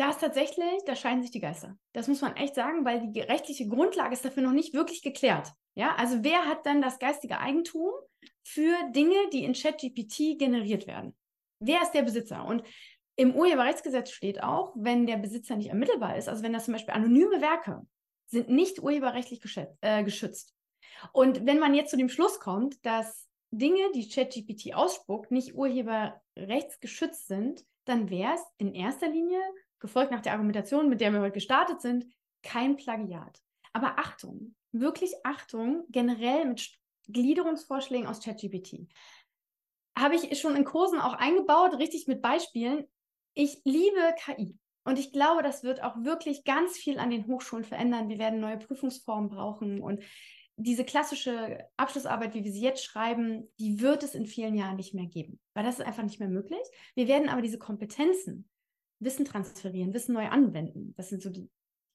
Da ist tatsächlich, da scheiden sich die Geister. Das muss man echt sagen, weil die rechtliche Grundlage ist dafür noch nicht wirklich geklärt. Ja, also wer hat dann das geistige Eigentum für Dinge, die in ChatGPT generiert werden? Wer ist der Besitzer? Und im Urheberrechtsgesetz steht auch, wenn der Besitzer nicht ermittelbar ist, also wenn das zum Beispiel anonyme Werke sind nicht urheberrechtlich äh, geschützt. Und wenn man jetzt zu dem Schluss kommt, dass Dinge, die ChatGPT ausspuckt, nicht urheberrechtsgeschützt sind, dann wäre es in erster Linie gefolgt nach der Argumentation, mit der wir heute gestartet sind, kein Plagiat. Aber Achtung, wirklich Achtung, generell mit Gliederungsvorschlägen aus ChatGPT. Habe ich schon in Kursen auch eingebaut, richtig mit Beispielen. Ich liebe KI. Und ich glaube, das wird auch wirklich ganz viel an den Hochschulen verändern. Wir werden neue Prüfungsformen brauchen. Und diese klassische Abschlussarbeit, wie wir sie jetzt schreiben, die wird es in vielen Jahren nicht mehr geben, weil das ist einfach nicht mehr möglich. Wir werden aber diese Kompetenzen, Wissen transferieren, Wissen neu anwenden. Das sind so die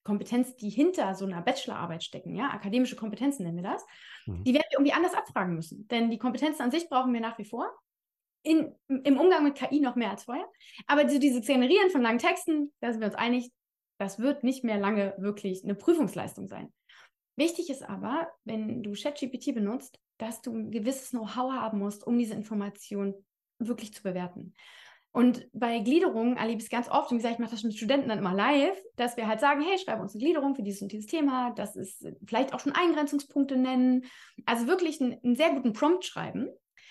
Kompetenzen, die hinter so einer Bachelorarbeit stecken, ja, akademische Kompetenzen nennen wir das. Mhm. Die werden wir irgendwie anders abfragen müssen. Denn die Kompetenzen an sich brauchen wir nach wie vor. In, Im Umgang mit KI noch mehr als vorher. Aber so dieses Generieren von langen Texten, da sind wir uns einig, das wird nicht mehr lange wirklich eine Prüfungsleistung sein. Wichtig ist aber, wenn du ChatGPT benutzt, dass du ein gewisses Know-how haben musst, um diese Information wirklich zu bewerten. Und bei Gliederungen erlebe ich es ganz oft, und wie gesagt, ich mache das schon mit Studenten dann immer live, dass wir halt sagen, hey, schreibe uns eine Gliederung für dieses und dieses Thema, das ist äh, vielleicht auch schon Eingrenzungspunkte nennen, also wirklich einen, einen sehr guten Prompt schreiben.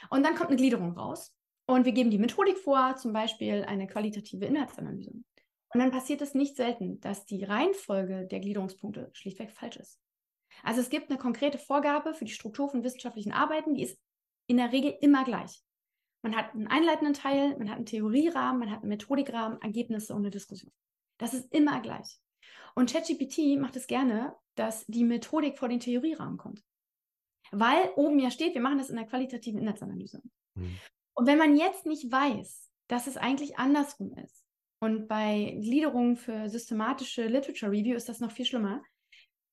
Und dann kommt eine Gliederung raus. Und wir geben die Methodik vor, zum Beispiel eine qualitative Inhaltsanalyse. Und dann passiert es nicht selten, dass die Reihenfolge der Gliederungspunkte schlichtweg falsch ist. Also es gibt eine konkrete Vorgabe für die Struktur von wissenschaftlichen Arbeiten, die ist in der Regel immer gleich. Man hat einen einleitenden Teil, man hat einen Theorierahmen, man hat einen Methodikrahmen, Ergebnisse und eine Diskussion. Das ist immer gleich. Und ChatGPT macht es gerne, dass die Methodik vor den Theorierahmen kommt. Weil oben ja steht, wir machen das in der qualitativen Inhaltsanalyse. Mhm. Und wenn man jetzt nicht weiß, dass es eigentlich andersrum ist, und bei Gliederungen für systematische Literature Review ist das noch viel schlimmer,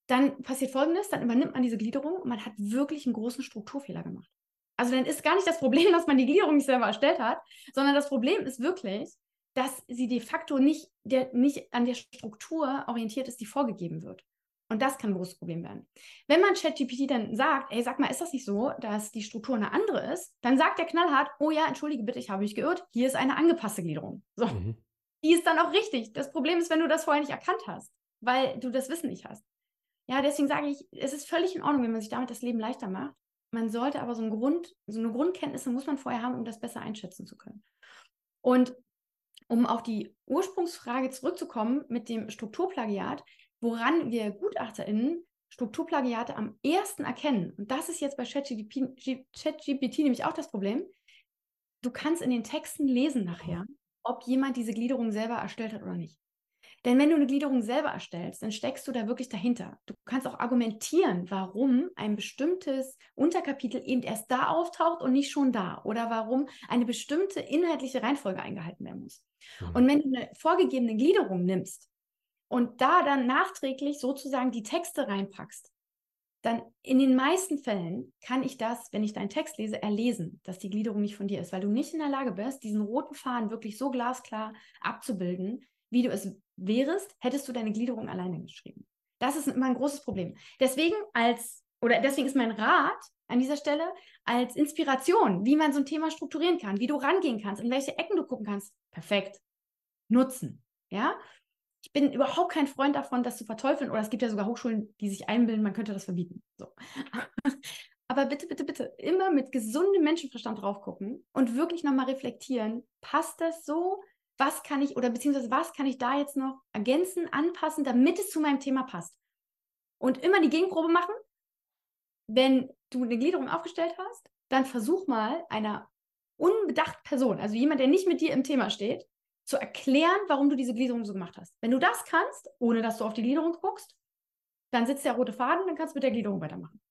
dann passiert Folgendes, dann übernimmt man diese Gliederung und man hat wirklich einen großen Strukturfehler gemacht. Also dann ist gar nicht das Problem, dass man die Gliederung nicht selber erstellt hat, sondern das Problem ist wirklich, dass sie de facto nicht, der, nicht an der Struktur orientiert ist, die vorgegeben wird. Und das kann ein großes Problem werden. Wenn man ChatGPT dann sagt, ey, sag mal, ist das nicht so, dass die Struktur eine andere ist? Dann sagt der knallhart, oh ja, entschuldige bitte, ich habe mich geirrt, hier ist eine angepasste Gliederung. So. Mhm. Die ist dann auch richtig. Das Problem ist, wenn du das vorher nicht erkannt hast, weil du das Wissen nicht hast. Ja, deswegen sage ich, es ist völlig in Ordnung, wenn man sich damit das Leben leichter macht. Man sollte aber so, ein Grund, so eine Grundkenntnisse muss man vorher haben, um das besser einschätzen zu können. Und um auf die Ursprungsfrage zurückzukommen mit dem Strukturplagiat, woran wir GutachterInnen Strukturplagiate am ersten erkennen, und das ist jetzt bei ChatGPT Chat nämlich auch das Problem, du kannst in den Texten lesen nachher, ob jemand diese Gliederung selber erstellt hat oder nicht. Denn wenn du eine Gliederung selber erstellst, dann steckst du da wirklich dahinter. Du kannst auch argumentieren, warum ein bestimmtes Unterkapitel eben erst da auftaucht und nicht schon da. Oder warum eine bestimmte inhaltliche Reihenfolge eingehalten werden muss. Mhm. Und wenn du eine vorgegebene Gliederung nimmst und da dann nachträglich sozusagen die Texte reinpackst, dann in den meisten Fällen kann ich das, wenn ich deinen Text lese, erlesen, dass die Gliederung nicht von dir ist, weil du nicht in der Lage bist, diesen roten Faden wirklich so glasklar abzubilden, wie du es wärest, hättest du deine Gliederung alleine geschrieben. Das ist immer ein großes Problem. Deswegen als, oder deswegen ist mein Rat an dieser Stelle als Inspiration, wie man so ein Thema strukturieren kann, wie du rangehen kannst, in welche Ecken du gucken kannst. Perfekt. Nutzen. Ja? Ich bin überhaupt kein Freund davon, das zu verteufeln. Oder es gibt ja sogar Hochschulen, die sich einbilden, man könnte das verbieten. So. Aber bitte, bitte, bitte immer mit gesundem Menschenverstand drauf gucken und wirklich nochmal reflektieren. Passt das so? Was kann ich oder beziehungsweise was kann ich da jetzt noch ergänzen, anpassen, damit es zu meinem Thema passt. Und immer die Gegenprobe machen. Wenn du eine Gliederung aufgestellt hast, dann versuch mal einer unbedachten Person, also jemand, der nicht mit dir im Thema steht, zu erklären, warum du diese Gliederung so gemacht hast. Wenn du das kannst, ohne dass du auf die Gliederung guckst, dann sitzt der rote Faden, dann kannst du mit der Gliederung weitermachen.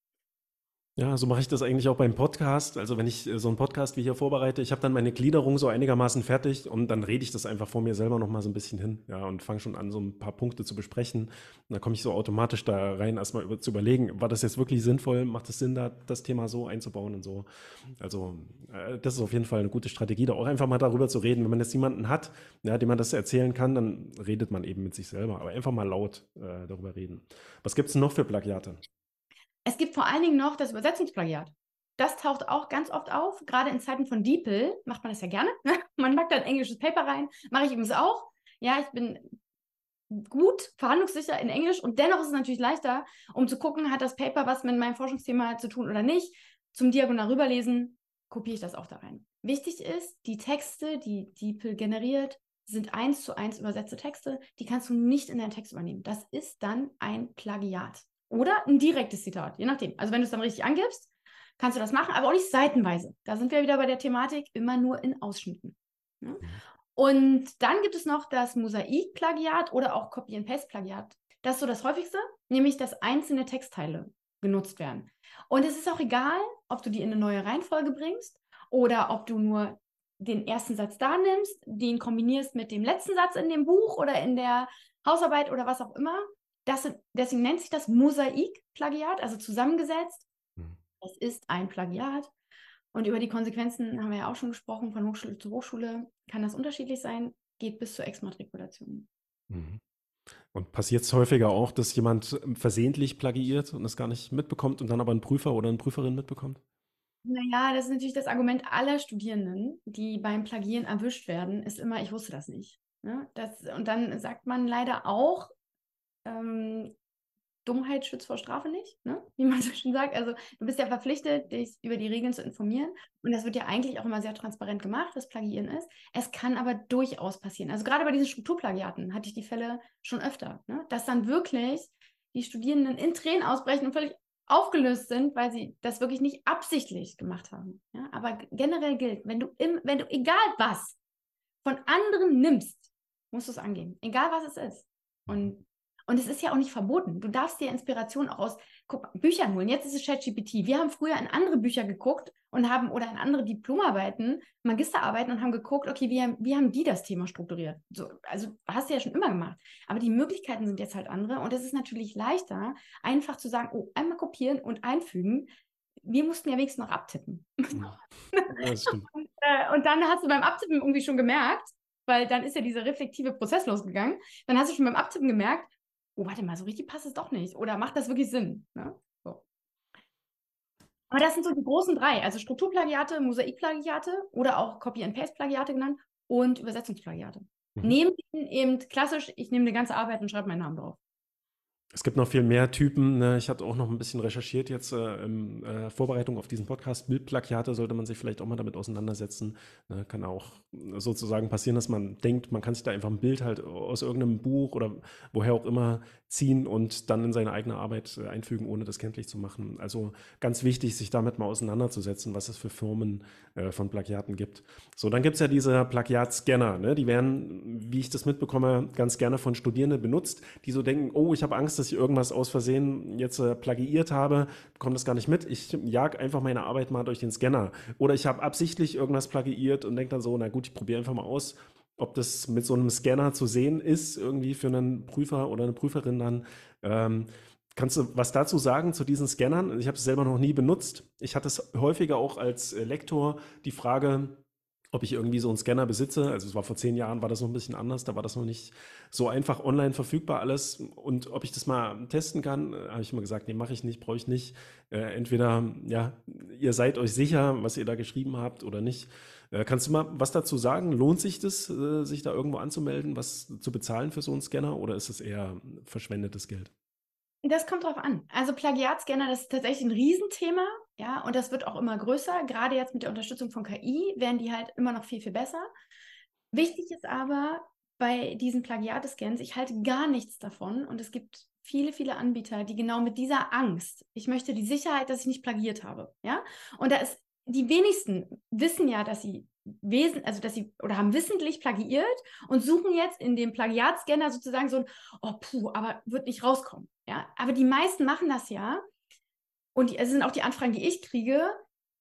Ja, so mache ich das eigentlich auch beim Podcast. Also wenn ich äh, so einen Podcast wie hier vorbereite, ich habe dann meine Gliederung so einigermaßen fertig und dann rede ich das einfach vor mir selber nochmal so ein bisschen hin, ja, und fange schon an, so ein paar Punkte zu besprechen. Und dann komme ich so automatisch da rein, erstmal über, zu überlegen, war das jetzt wirklich sinnvoll? Macht es Sinn, da das Thema so einzubauen und so? Also äh, das ist auf jeden Fall eine gute Strategie, da auch einfach mal darüber zu reden. Wenn man jetzt jemanden hat, ja, dem man das erzählen kann, dann redet man eben mit sich selber. Aber einfach mal laut äh, darüber reden. Was gibt es noch für Plagiate? Es gibt vor allen Dingen noch das Übersetzungsplagiat. Das taucht auch ganz oft auf. Gerade in Zeiten von DeepL macht man das ja gerne. man packt da ein englisches Paper rein. Mache ich übrigens auch. Ja, ich bin gut, verhandlungssicher in Englisch und dennoch ist es natürlich leichter, um zu gucken, hat das Paper was mit meinem Forschungsthema zu tun oder nicht. Zum Diagonal rüberlesen kopiere ich das auch da rein. Wichtig ist, die Texte, die DeepL generiert, sind eins zu eins übersetzte Texte. Die kannst du nicht in deinen Text übernehmen. Das ist dann ein Plagiat. Oder ein direktes Zitat, je nachdem. Also wenn du es dann richtig angibst, kannst du das machen, aber auch nicht seitenweise. Da sind wir wieder bei der Thematik, immer nur in Ausschnitten. Ja? Mhm. Und dann gibt es noch das Mosaik-Plagiat oder auch Copy-and-Paste-Plagiat. Das ist so das häufigste, nämlich dass einzelne Textteile genutzt werden. Und es ist auch egal, ob du die in eine neue Reihenfolge bringst oder ob du nur den ersten Satz da nimmst, den kombinierst mit dem letzten Satz in dem Buch oder in der Hausarbeit oder was auch immer. Das, deswegen nennt sich das Mosaik-Plagiat, also zusammengesetzt. Mhm. Es ist ein Plagiat. Und über die Konsequenzen haben wir ja auch schon gesprochen, von Hochschule zu Hochschule kann das unterschiedlich sein, geht bis zur Exmatrikulation. Mhm. Und passiert es häufiger auch, dass jemand versehentlich plagiiert und es gar nicht mitbekommt und dann aber ein Prüfer oder eine Prüferin mitbekommt? Naja, das ist natürlich das Argument aller Studierenden, die beim Plagieren erwischt werden, ist immer, ich wusste das nicht. Ne? Das, und dann sagt man leider auch, ähm, Dummheit schützt vor Strafe nicht, ne? wie man so schön sagt. Also du bist ja verpflichtet, dich über die Regeln zu informieren. Und das wird ja eigentlich auch immer sehr transparent gemacht, was Plagiieren ist. Es kann aber durchaus passieren. Also gerade bei diesen Strukturplagiaten hatte ich die Fälle schon öfter, ne? dass dann wirklich die Studierenden in Tränen ausbrechen und völlig aufgelöst sind, weil sie das wirklich nicht absichtlich gemacht haben. Ja? Aber generell gilt, wenn du, im, wenn du egal was von anderen nimmst, musst du es angehen. Egal was es ist. Und und es ist ja auch nicht verboten. Du darfst dir Inspiration auch aus guck, Büchern holen. Jetzt ist es ChatGPT. Wir haben früher in andere Bücher geguckt und haben oder in andere Diplomarbeiten, Magisterarbeiten und haben geguckt, okay, wie haben, wie haben die das Thema strukturiert? So, also hast du ja schon immer gemacht. Aber die Möglichkeiten sind jetzt halt andere und es ist natürlich leichter, einfach zu sagen, oh, einmal kopieren und einfügen. wir mussten ja wenigstens noch abtippen. Ja, stimmt. und, äh, und dann hast du beim Abtippen irgendwie schon gemerkt, weil dann ist ja dieser reflektive Prozess losgegangen, dann hast du schon beim Abtippen gemerkt, oh, warte mal, so richtig passt es doch nicht. Oder macht das wirklich Sinn? Ne? So. Aber das sind so die großen drei, also Strukturplagiate, Mosaikplagiate oder auch Copy-and-Paste-Plagiate genannt und Übersetzungsplagiate. Mhm. Neben eben klassisch, ich nehme eine ganze Arbeit und schreibe meinen Namen drauf. Es gibt noch viel mehr Typen. Ne? Ich hatte auch noch ein bisschen recherchiert jetzt äh, in äh, Vorbereitung auf diesen Podcast. Bildplagiate sollte man sich vielleicht auch mal damit auseinandersetzen. Ne? Kann auch sozusagen passieren, dass man denkt, man kann sich da einfach ein Bild halt aus irgendeinem Buch oder woher auch immer ziehen und dann in seine eigene Arbeit äh, einfügen, ohne das kenntlich zu machen. Also ganz wichtig, sich damit mal auseinanderzusetzen, was es für Firmen äh, von Plagiaten gibt. So, dann gibt es ja diese Plagiatscanner. Ne? Die werden, wie ich das mitbekomme, ganz gerne von Studierenden benutzt, die so denken, oh, ich habe Angst, dass ich irgendwas aus Versehen jetzt äh, plagiiert habe, bekomme das gar nicht mit. Ich jag einfach meine Arbeit mal durch den Scanner. Oder ich habe absichtlich irgendwas plagiiert und denke dann so, na gut, ich probiere einfach mal aus, ob das mit so einem Scanner zu sehen ist, irgendwie für einen Prüfer oder eine Prüferin dann. Ähm, Kannst du was dazu sagen zu diesen Scannern? Ich habe es selber noch nie benutzt. Ich hatte es häufiger auch als äh, Lektor die Frage, ob ich irgendwie so einen Scanner besitze. Also es war vor zehn Jahren, war das noch ein bisschen anders, da war das noch nicht so einfach online verfügbar alles. Und ob ich das mal testen kann, äh, habe ich immer gesagt, nee, mache ich nicht, brauche ich nicht. Äh, entweder, ja, ihr seid euch sicher, was ihr da geschrieben habt oder nicht. Äh, kannst du mal was dazu sagen? Lohnt sich das, äh, sich da irgendwo anzumelden, was zu bezahlen für so einen Scanner oder ist es eher verschwendetes Geld? Das kommt drauf an. Also Plagiatscanner, das ist tatsächlich ein Riesenthema, ja, und das wird auch immer größer. Gerade jetzt mit der Unterstützung von KI werden die halt immer noch viel, viel besser. Wichtig ist aber bei diesen Plagiatscans, ich halte gar nichts davon und es gibt viele, viele Anbieter, die genau mit dieser Angst, ich möchte die Sicherheit, dass ich nicht plagiert habe, ja, und da ist die wenigsten wissen ja, dass sie wesen, also dass sie oder haben wissentlich plagiiert und suchen jetzt in dem Plagiatscanner sozusagen so ein, oh puh, aber wird nicht rauskommen. Ja, aber die meisten machen das ja. Und es sind auch die Anfragen, die ich kriege,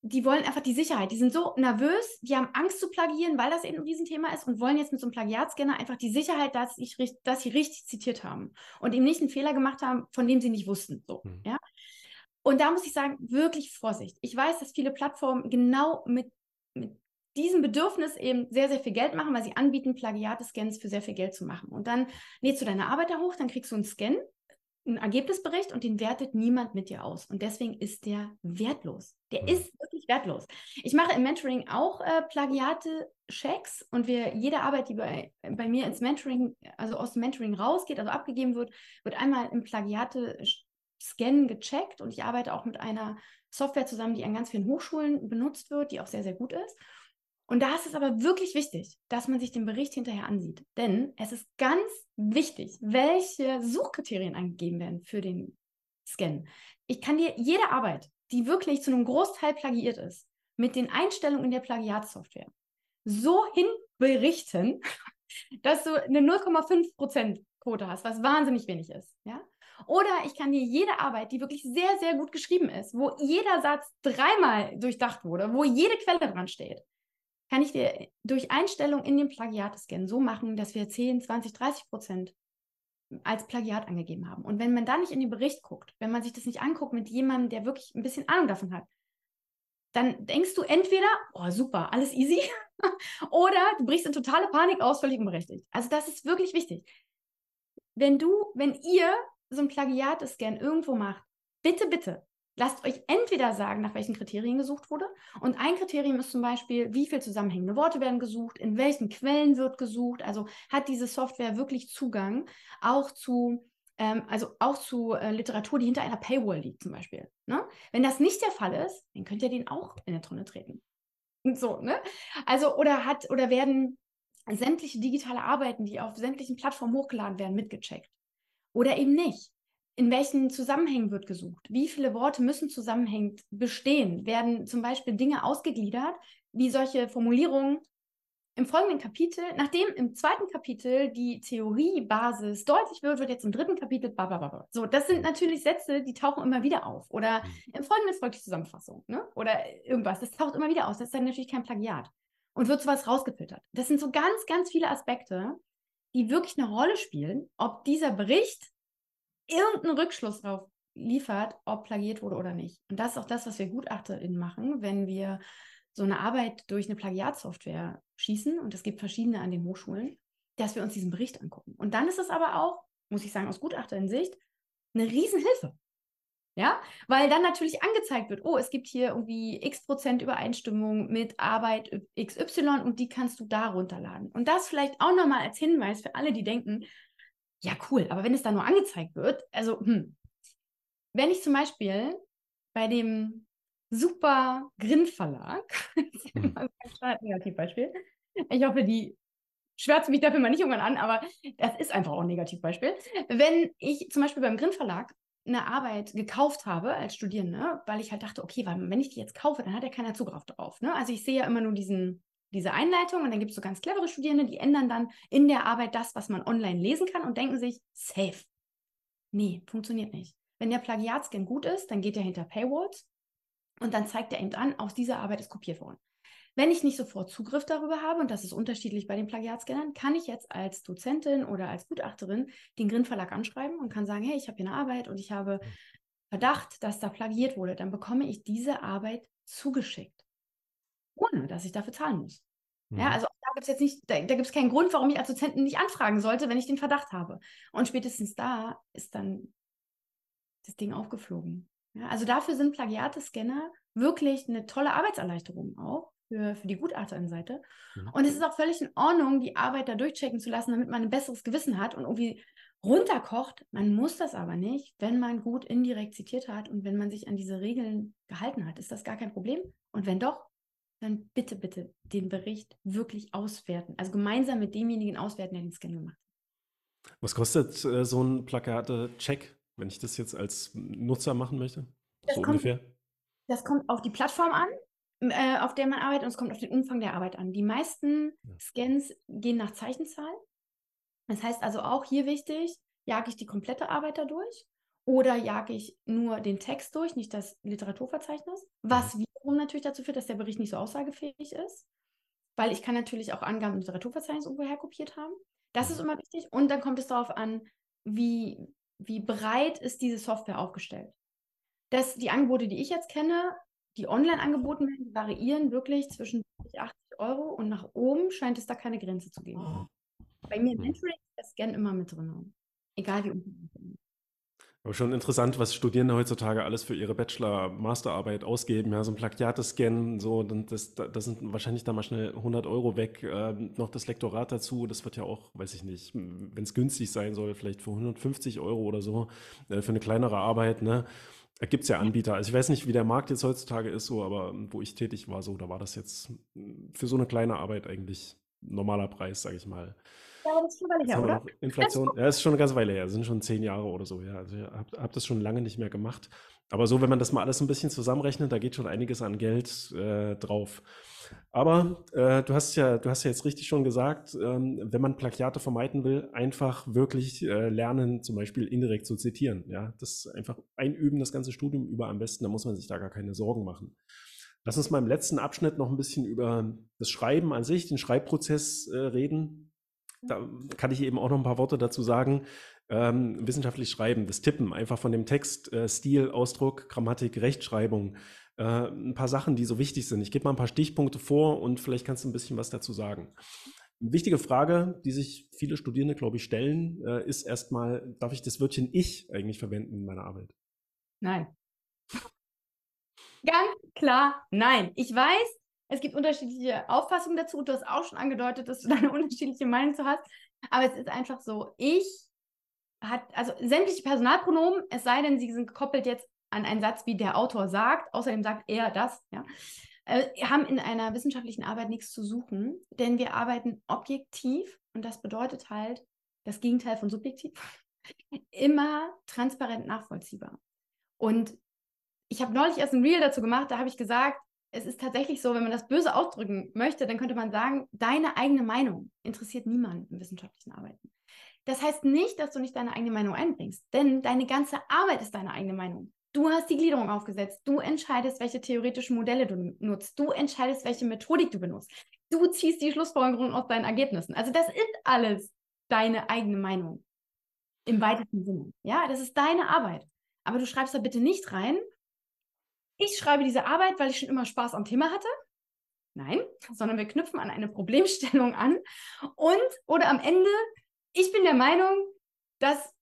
die wollen einfach die Sicherheit. Die sind so nervös, die haben Angst zu plagieren, weil das eben ein Riesenthema ist und wollen jetzt mit so einem Plagiatscanner einfach die Sicherheit, dass, ich, dass sie richtig zitiert haben und eben nicht einen Fehler gemacht haben, von dem sie nicht wussten. So, mhm. ja. Und da muss ich sagen, wirklich Vorsicht. Ich weiß, dass viele Plattformen genau mit, mit diesem Bedürfnis eben sehr, sehr viel Geld machen, weil sie anbieten, Plagiate-Scans für sehr viel Geld zu machen. Und dann lädst du deine Arbeit da hoch, dann kriegst du einen Scan, einen Ergebnisbericht und den wertet niemand mit dir aus. Und deswegen ist der wertlos. Der ist wirklich wertlos. Ich mache im Mentoring auch äh, Plagiate-Checks und wir, jede Arbeit, die bei, bei mir ins Mentoring, also aus dem Mentoring rausgeht, also abgegeben wird, wird einmal im Plagiate Scan gecheckt und ich arbeite auch mit einer Software zusammen, die an ganz vielen Hochschulen benutzt wird, die auch sehr, sehr gut ist. Und da ist es aber wirklich wichtig, dass man sich den Bericht hinterher ansieht. Denn es ist ganz wichtig, welche Suchkriterien angegeben werden für den Scan. Ich kann dir jede Arbeit, die wirklich zu einem Großteil plagiiert ist, mit den Einstellungen in der Plagiatsoftware so hinberichten, dass du eine 0,5% Quote hast, was wahnsinnig wenig ist. Ja? Oder ich kann dir jede Arbeit, die wirklich sehr, sehr gut geschrieben ist, wo jeder Satz dreimal durchdacht wurde, wo jede Quelle dran steht, kann ich dir durch Einstellung in den Plagiat-Scan so machen, dass wir 10, 20, 30 Prozent als Plagiat angegeben haben. Und wenn man da nicht in den Bericht guckt, wenn man sich das nicht anguckt mit jemandem, der wirklich ein bisschen Ahnung davon hat, dann denkst du entweder, oh super, alles easy, oder du brichst in totale Panik aus, völlig unberechtigt. Also das ist wirklich wichtig. Wenn du, wenn ihr so ein Plagiat-Scan irgendwo macht, bitte, bitte, lasst euch entweder sagen, nach welchen Kriterien gesucht wurde. Und ein Kriterium ist zum Beispiel, wie viele zusammenhängende Worte werden gesucht, in welchen Quellen wird gesucht. Also hat diese Software wirklich Zugang auch zu, ähm, also auch zu äh, Literatur, die hinter einer Paywall liegt zum Beispiel. Ne? Wenn das nicht der Fall ist, dann könnt ihr den auch in der Tonne treten. Und so, ne? Also, oder hat, oder werden sämtliche digitale Arbeiten, die auf sämtlichen Plattformen hochgeladen werden, mitgecheckt oder eben nicht. In welchen Zusammenhängen wird gesucht? Wie viele Worte müssen zusammenhängend bestehen? Werden zum Beispiel Dinge ausgegliedert, wie solche Formulierungen im folgenden Kapitel, nachdem im zweiten Kapitel die Theoriebasis deutlich wird, wird jetzt im dritten Kapitel blablabla. So, das sind natürlich Sätze, die tauchen immer wieder auf. Oder mhm. im folgenden folgt die Zusammenfassung, ne? Oder irgendwas. Das taucht immer wieder auf. Das ist dann natürlich kein Plagiat. Und wird sowas rausgefiltert. Das sind so ganz, ganz viele Aspekte, die wirklich eine Rolle spielen, ob dieser Bericht irgendeinen Rückschluss darauf liefert, ob plagiert wurde oder nicht. Und das ist auch das, was wir GutachterInnen machen, wenn wir so eine Arbeit durch eine Plagiatsoftware schießen, und es gibt verschiedene an den Hochschulen, dass wir uns diesen Bericht angucken. Und dann ist es aber auch, muss ich sagen, aus Gutachterin-Sicht, eine Riesenhilfe. Ja, weil dann natürlich angezeigt wird, oh, es gibt hier irgendwie x Prozent Übereinstimmung mit Arbeit XY und die kannst du da runterladen. Und das vielleicht auch nochmal als Hinweis für alle, die denken, ja, cool, aber wenn es da nur angezeigt wird, also, hm, wenn ich zum Beispiel bei dem super Grin Verlag, hm. ein Negativbeispiel, ich hoffe, die schwärzen mich dafür mal nicht irgendwann an, aber das ist einfach auch ein Negativbeispiel. Wenn ich zum Beispiel beim Grin Verlag eine Arbeit gekauft habe als Studierende, weil ich halt dachte, okay, wenn ich die jetzt kaufe, dann hat ja keiner Zugriff darauf. Ne? Also ich sehe ja immer nur diesen, diese Einleitung und dann gibt es so ganz clevere Studierende, die ändern dann in der Arbeit das, was man online lesen kann und denken sich, safe. Nee, funktioniert nicht. Wenn der Plagiatscan gut ist, dann geht er hinter Paywalls und dann zeigt er eben an, aus dieser Arbeit ist kopiert worden. Wenn ich nicht sofort Zugriff darüber habe, und das ist unterschiedlich bei den Plagiatscannern, kann ich jetzt als Dozentin oder als Gutachterin den Grin Verlag anschreiben und kann sagen, hey, ich habe hier eine Arbeit und ich habe Verdacht, dass da plagiert wurde. Dann bekomme ich diese Arbeit zugeschickt, ohne dass ich dafür zahlen muss. Mhm. Ja, also da gibt es jetzt nicht, da, da gibt es keinen Grund, warum ich als Dozentin nicht anfragen sollte, wenn ich den Verdacht habe. Und spätestens da ist dann das Ding aufgeflogen. Ja, also dafür sind Plagiate-Scanner wirklich eine tolle Arbeitserleichterung auch für, für die Gutachterin-Seite. Mhm. Und es ist auch völlig in Ordnung, die Arbeit da durchchecken zu lassen, damit man ein besseres Gewissen hat und irgendwie runterkocht. Man muss das aber nicht, wenn man gut indirekt zitiert hat und wenn man sich an diese Regeln gehalten hat. Ist das gar kein Problem? Und wenn doch, dann bitte, bitte den Bericht wirklich auswerten. Also gemeinsam mit demjenigen auswerten, der den Scan gemacht hat. Was kostet äh, so ein Plakate-Check, wenn ich das jetzt als Nutzer machen möchte? Das so kommt, ungefähr? Das kommt auf die Plattform an äh, auf der man arbeitet und es kommt auf den Umfang der Arbeit an. Die meisten Scans gehen nach Zeichenzahl. Das heißt also auch hier wichtig, jage ich die komplette Arbeit da durch oder jage ich nur den Text durch, nicht das Literaturverzeichnis, was mhm. Wiederum natürlich dazu führt, dass der Bericht nicht so aussagefähig ist, weil ich kann natürlich auch Angaben im Literaturverzeichnis irgendwo herkopiert haben. Das ist mhm. immer wichtig und dann kommt es darauf an, wie, wie breit ist diese Software aufgestellt. Das, die Angebote, die ich jetzt kenne, die online angeboten werden, variieren wirklich zwischen 80 Euro und nach oben scheint es da keine Grenze zu geben. Oh. Bei mir im hm. Mentoring ist der Scan immer mit drin. Egal wie umfangreich. Aber schon interessant, was Studierende heutzutage alles für ihre Bachelor-Masterarbeit ausgeben. Ja, so ein Plagiate-Scan, so, das, das sind wahrscheinlich da mal schnell 100 Euro weg. Äh, noch das Lektorat dazu, das wird ja auch, weiß ich nicht, wenn es günstig sein soll, vielleicht für 150 Euro oder so, äh, für eine kleinere Arbeit, ne? Da gibt es ja Anbieter. Also ich weiß nicht, wie der Markt jetzt heutzutage ist, so, aber wo ich tätig war, so, da war das jetzt für so eine kleine Arbeit eigentlich normaler Preis, sage ich mal. Ja, aber das ist schon eine Weile her, oder? Inflation, ja, ist schon eine ganze Weile her. Das sind schon zehn Jahre oder so, ja. Also ich habe hab das schon lange nicht mehr gemacht. Aber so, wenn man das mal alles ein bisschen zusammenrechnet, da geht schon einiges an Geld äh, drauf. Aber äh, du hast ja, du hast ja jetzt richtig schon gesagt, ähm, wenn man Plagiate vermeiden will, einfach wirklich äh, lernen, zum Beispiel indirekt zu zitieren. Ja, das einfach einüben, das ganze Studium über am besten, da muss man sich da gar keine Sorgen machen. Lass uns mal im letzten Abschnitt noch ein bisschen über das Schreiben an sich, den Schreibprozess äh, reden. Da kann ich eben auch noch ein paar Worte dazu sagen. Ähm, wissenschaftlich schreiben, das Tippen einfach von dem Text, äh, Stil, Ausdruck, Grammatik, Rechtschreibung, äh, ein paar Sachen, die so wichtig sind. Ich gebe mal ein paar Stichpunkte vor und vielleicht kannst du ein bisschen was dazu sagen. Eine wichtige Frage, die sich viele Studierende, glaube ich, stellen, äh, ist erstmal, darf ich das Wörtchen ich eigentlich verwenden in meiner Arbeit? Nein. Ganz klar, nein. Ich weiß, es gibt unterschiedliche Auffassungen dazu. Du hast auch schon angedeutet, dass du da eine unterschiedliche Meinung zu hast. Aber es ist einfach so, ich hat, also sämtliche Personalpronomen, es sei denn, sie sind gekoppelt jetzt an einen Satz wie der Autor sagt, außerdem sagt er das, ja, äh, haben in einer wissenschaftlichen Arbeit nichts zu suchen, denn wir arbeiten objektiv und das bedeutet halt das Gegenteil von subjektiv, immer transparent nachvollziehbar. Und ich habe neulich erst ein Reel dazu gemacht, da habe ich gesagt, es ist tatsächlich so, wenn man das böse ausdrücken möchte, dann könnte man sagen, deine eigene Meinung interessiert niemanden in wissenschaftlichen Arbeiten. Das heißt nicht, dass du nicht deine eigene Meinung einbringst, denn deine ganze Arbeit ist deine eigene Meinung. Du hast die Gliederung aufgesetzt. Du entscheidest, welche theoretischen Modelle du nutzt. Du entscheidest, welche Methodik du benutzt. Du ziehst die Schlussfolgerungen aus deinen Ergebnissen. Also das ist alles deine eigene Meinung. Im weitesten Sinne. Ja, das ist deine Arbeit. Aber du schreibst da bitte nicht rein, ich schreibe diese Arbeit, weil ich schon immer Spaß am Thema hatte. Nein, sondern wir knüpfen an eine Problemstellung an und oder am Ende, ich bin der Meinung, dass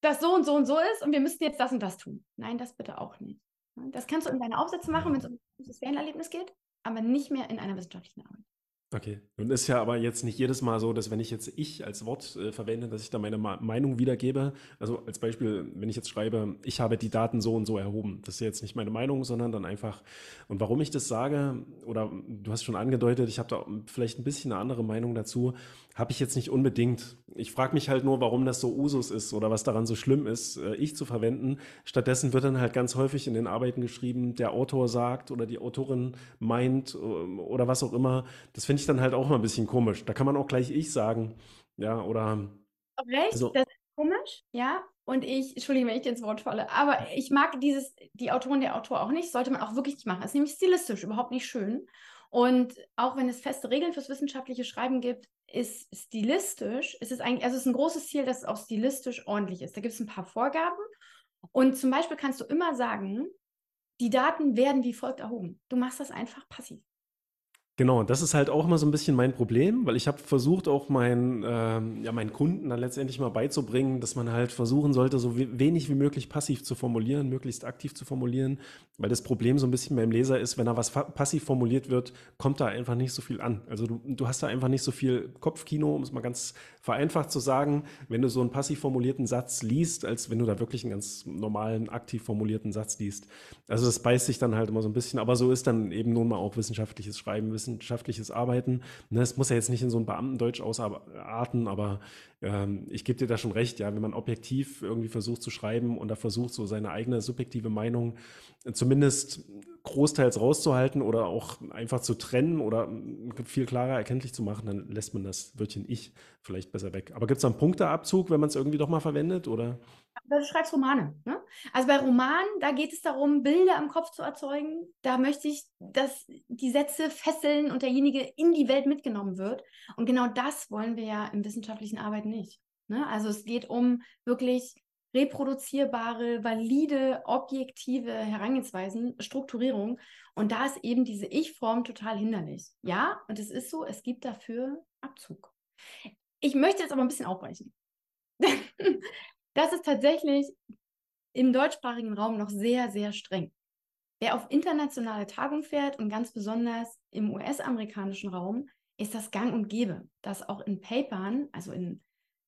das so und so und so ist und wir müssten jetzt das und das tun. Nein, das bitte auch nicht. Das kannst du in deine Aufsätze machen, wenn es um das Lernerlebnis geht, aber nicht mehr in einer wissenschaftlichen Arbeit. Okay. Und ist ja aber jetzt nicht jedes Mal so, dass wenn ich jetzt ich als Wort äh, verwende, dass ich da meine Ma Meinung wiedergebe. Also als Beispiel, wenn ich jetzt schreibe, ich habe die Daten so und so erhoben. Das ist jetzt nicht meine Meinung, sondern dann einfach. Und warum ich das sage, oder du hast schon angedeutet, ich habe da vielleicht ein bisschen eine andere Meinung dazu, habe ich jetzt nicht unbedingt. Ich frage mich halt nur, warum das so Usus ist oder was daran so schlimm ist, äh, ich zu verwenden. Stattdessen wird dann halt ganz häufig in den Arbeiten geschrieben, der Autor sagt oder die Autorin meint äh, oder was auch immer. Das finde ich dann halt auch mal ein bisschen komisch. Da kann man auch gleich ich sagen. Ja, oder. Recht, also, das ist komisch, ja. Und ich, entschuldige, wenn ich dir ins Wort falle, aber ich mag dieses, die Autorin, der Autor auch nicht, sollte man auch wirklich nicht machen. Das ist nämlich stilistisch überhaupt nicht schön. Und auch wenn es feste Regeln fürs wissenschaftliche Schreiben gibt, ist stilistisch, ist es eigentlich, also es ist ein großes Ziel, dass es auch stilistisch ordentlich ist. Da gibt es ein paar Vorgaben. Und zum Beispiel kannst du immer sagen, die Daten werden wie folgt erhoben. Du machst das einfach passiv. Genau, das ist halt auch immer so ein bisschen mein Problem, weil ich habe versucht, auch meinen, ähm, ja, meinen Kunden dann letztendlich mal beizubringen, dass man halt versuchen sollte, so wenig wie möglich passiv zu formulieren, möglichst aktiv zu formulieren, weil das Problem so ein bisschen beim Leser ist, wenn da was passiv formuliert wird, kommt da einfach nicht so viel an. Also du, du hast da einfach nicht so viel Kopfkino, um es mal ganz vereinfacht zu sagen, wenn du so einen passiv formulierten Satz liest, als wenn du da wirklich einen ganz normalen, aktiv formulierten Satz liest. Also das beißt sich dann halt immer so ein bisschen, aber so ist dann eben nun mal auch wissenschaftliches Schreiben, wissenschaftliches Arbeiten. Ne, es muss ja jetzt nicht in so ein Beamtendeutsch ausarten, aber ähm, ich gebe dir da schon recht, ja, wenn man objektiv irgendwie versucht zu schreiben und da versucht, so seine eigene subjektive Meinung zumindest großteils rauszuhalten oder auch einfach zu trennen oder viel klarer erkenntlich zu machen, dann lässt man das Wörtchen ich vielleicht besser weg. Aber gibt es da einen Punkteabzug, wenn man es irgendwie doch mal verwendet? Oder? Du schreibst Romane. Ne? Also bei Romanen, da geht es darum, Bilder im Kopf zu erzeugen. Da möchte ich, dass die Sätze fesseln und derjenige in die Welt mitgenommen wird. Und genau das wollen wir ja im wissenschaftlichen Arbeiten nicht. Ne? Also es geht um wirklich reproduzierbare, valide, objektive Herangehensweisen, Strukturierung. Und da ist eben diese Ich-Form total hinderlich. Ja, und es ist so, es gibt dafür Abzug. Ich möchte jetzt aber ein bisschen aufbrechen. das ist tatsächlich im deutschsprachigen Raum noch sehr, sehr streng. Wer auf internationale Tagungen fährt und ganz besonders im US-amerikanischen Raum, ist das gang und gäbe, dass auch in Papern, also in,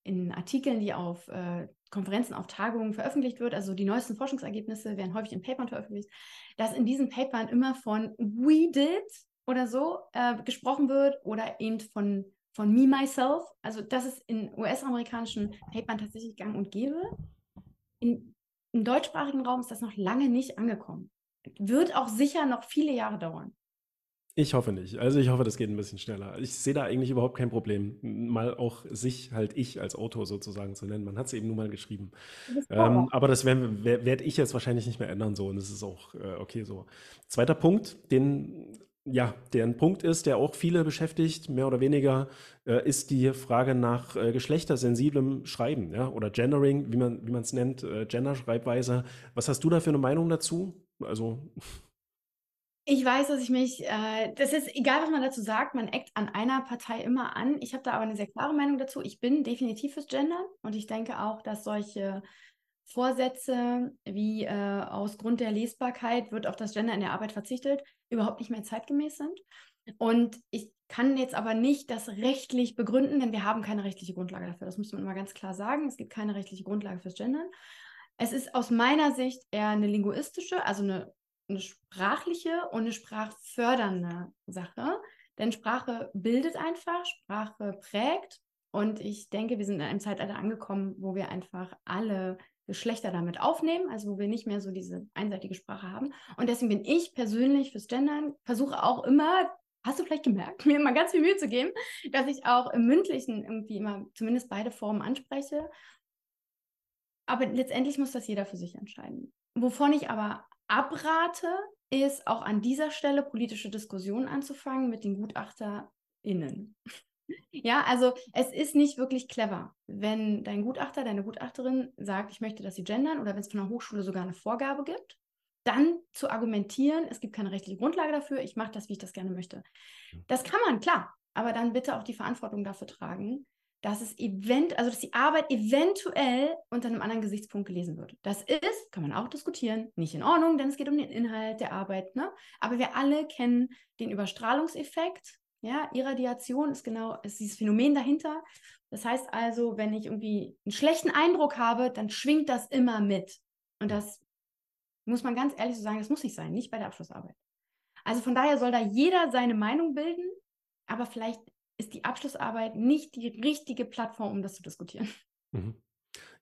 in Artikeln, die auf äh, Konferenzen, auf Tagungen veröffentlicht wird, also die neuesten Forschungsergebnisse werden häufig in Papern veröffentlicht, dass in diesen Papern immer von we did oder so äh, gesprochen wird oder eben von, von me, myself. Also das ist in US-amerikanischen Papern tatsächlich gang und gäbe. In, Im deutschsprachigen Raum ist das noch lange nicht angekommen. Wird auch sicher noch viele Jahre dauern. Ich hoffe nicht. Also ich hoffe, das geht ein bisschen schneller. Ich sehe da eigentlich überhaupt kein Problem, mal auch sich halt ich als Autor sozusagen zu nennen. Man hat es eben nur mal geschrieben. Ähm, aber das werde werd ich jetzt wahrscheinlich nicht mehr ändern so und es ist auch äh, okay so. Zweiter Punkt, den ja, der ein Punkt ist, der auch viele beschäftigt, mehr oder weniger, äh, ist die Frage nach äh, geschlechtersensiblem Schreiben, ja, oder Gendering, wie man wie es nennt, äh, Gender-Schreibweise. Was hast du da für eine Meinung dazu? Also ich weiß, dass ich mich, äh, das ist egal, was man dazu sagt, man eckt an einer Partei immer an. Ich habe da aber eine sehr klare Meinung dazu. Ich bin definitiv fürs Gendern und ich denke auch, dass solche Vorsätze wie äh, aus Grund der Lesbarkeit wird auf das Gender in der Arbeit verzichtet, überhaupt nicht mehr zeitgemäß sind. Und ich kann jetzt aber nicht das rechtlich begründen, denn wir haben keine rechtliche Grundlage dafür. Das muss man immer ganz klar sagen. Es gibt keine rechtliche Grundlage fürs Gendern. Es ist aus meiner Sicht eher eine linguistische, also eine eine sprachliche und eine sprachfördernde Sache. Denn Sprache bildet einfach, Sprache prägt. Und ich denke, wir sind in einem Zeitalter angekommen, wo wir einfach alle Geschlechter damit aufnehmen, also wo wir nicht mehr so diese einseitige Sprache haben. Und deswegen bin ich persönlich fürs Gendern, versuche auch immer, hast du vielleicht gemerkt, mir immer ganz viel Mühe zu geben, dass ich auch im Mündlichen irgendwie immer zumindest beide Formen anspreche. Aber letztendlich muss das jeder für sich entscheiden. Wovon ich aber abrate, ist auch an dieser Stelle politische Diskussionen anzufangen mit den GutachterInnen. Ja, also es ist nicht wirklich clever, wenn dein Gutachter, deine Gutachterin sagt, ich möchte, dass sie gendern oder wenn es von der Hochschule sogar eine Vorgabe gibt, dann zu argumentieren, es gibt keine rechtliche Grundlage dafür, ich mache das, wie ich das gerne möchte. Das kann man, klar, aber dann bitte auch die Verantwortung dafür tragen, dass es event, also dass die Arbeit eventuell unter einem anderen Gesichtspunkt gelesen wird. Das ist, kann man auch diskutieren, nicht in Ordnung, denn es geht um den Inhalt der Arbeit. Ne? Aber wir alle kennen den Überstrahlungseffekt. Ja, Irradiation ist genau ist dieses Phänomen dahinter. Das heißt also, wenn ich irgendwie einen schlechten Eindruck habe, dann schwingt das immer mit. Und das muss man ganz ehrlich so sagen, das muss nicht sein, nicht bei der Abschlussarbeit. Also von daher soll da jeder seine Meinung bilden, aber vielleicht ist die Abschlussarbeit nicht die richtige Plattform, um das zu diskutieren. Mhm.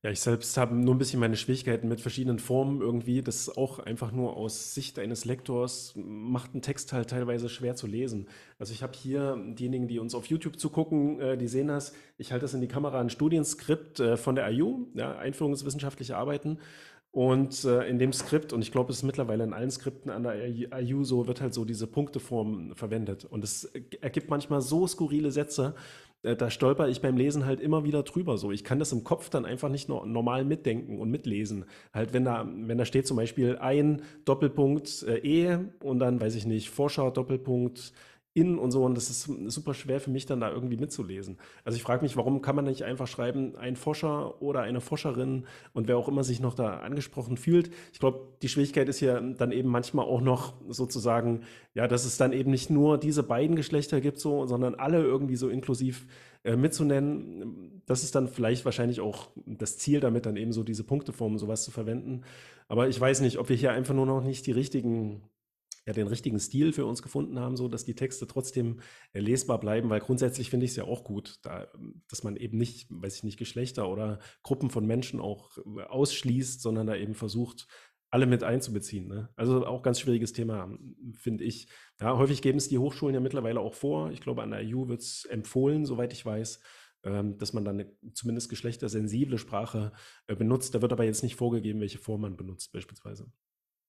Ja, ich selbst habe nur ein bisschen meine Schwierigkeiten mit verschiedenen Formen irgendwie. Das ist auch einfach nur aus Sicht eines Lektors macht ein Text halt teilweise schwer zu lesen. Also ich habe hier diejenigen, die uns auf YouTube zugucken, äh, die sehen das. Ich halte das in die Kamera ein Studienskript äh, von der IU, ja, Einführungswissenschaftliche Arbeiten. Und äh, in dem Skript, und ich glaube, es ist mittlerweile in allen Skripten an der IU so, wird halt so diese Punkteform verwendet. Und es ergibt manchmal so skurrile Sätze, äh, da stolper ich beim Lesen halt immer wieder drüber. So, ich kann das im Kopf dann einfach nicht no normal mitdenken und mitlesen. Halt, wenn da, wenn da steht zum Beispiel ein Doppelpunkt äh, E und dann, weiß ich nicht, Vorschau Doppelpunkt in und so. Und das ist super schwer für mich dann da irgendwie mitzulesen. Also ich frage mich, warum kann man nicht einfach schreiben, ein Forscher oder eine Forscherin und wer auch immer sich noch da angesprochen fühlt. Ich glaube, die Schwierigkeit ist ja dann eben manchmal auch noch sozusagen, ja, dass es dann eben nicht nur diese beiden Geschlechter gibt, so, sondern alle irgendwie so inklusiv äh, mitzunennen. Das ist dann vielleicht wahrscheinlich auch das Ziel damit, dann eben so diese Punkteformen sowas zu verwenden. Aber ich weiß nicht, ob wir hier einfach nur noch nicht die richtigen ja, den richtigen Stil für uns gefunden haben, so dass die Texte trotzdem äh, lesbar bleiben, weil grundsätzlich finde ich es ja auch gut, da, dass man eben nicht, weiß ich nicht, Geschlechter oder Gruppen von Menschen auch äh, ausschließt, sondern da eben versucht, alle mit einzubeziehen. Ne? Also auch ganz schwieriges Thema, finde ich. Ja, häufig geben es die Hochschulen ja mittlerweile auch vor. Ich glaube, an der EU wird es empfohlen, soweit ich weiß, ähm, dass man dann eine zumindest geschlechtersensible Sprache äh, benutzt. Da wird aber jetzt nicht vorgegeben, welche Form man benutzt, beispielsweise.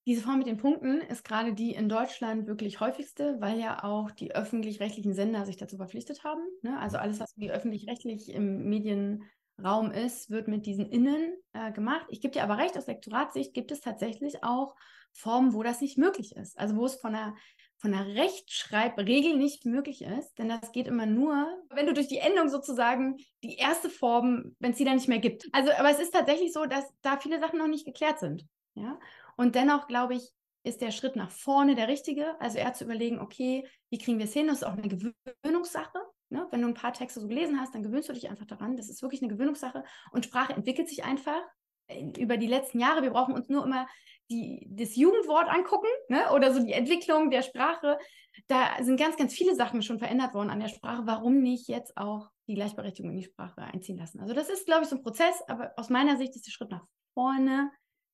Diese Form mit den Punkten ist gerade die in Deutschland wirklich häufigste, weil ja auch die öffentlich-rechtlichen Sender sich dazu verpflichtet haben. Ne? Also alles, was wie öffentlich-rechtlich im Medienraum ist, wird mit diesen Innen äh, gemacht. Ich gebe dir aber recht, aus Lektoratssicht gibt es tatsächlich auch Formen, wo das nicht möglich ist. Also wo es von der, von der Rechtschreibregel nicht möglich ist. Denn das geht immer nur, wenn du durch die Endung sozusagen die erste Form, wenn es die dann nicht mehr gibt. Also, aber es ist tatsächlich so, dass da viele Sachen noch nicht geklärt sind. Ja. Und dennoch, glaube ich, ist der Schritt nach vorne der richtige. Also eher zu überlegen, okay, wie kriegen wir es hin? Das ist auch eine Gewöhnungssache. Ne? Wenn du ein paar Texte so gelesen hast, dann gewöhnst du dich einfach daran. Das ist wirklich eine Gewöhnungssache. Und Sprache entwickelt sich einfach über die letzten Jahre. Wir brauchen uns nur immer die, das Jugendwort angucken ne? oder so die Entwicklung der Sprache. Da sind ganz, ganz viele Sachen schon verändert worden an der Sprache. Warum nicht jetzt auch die Gleichberechtigung in die Sprache einziehen lassen? Also das ist, glaube ich, so ein Prozess, aber aus meiner Sicht ist der Schritt nach vorne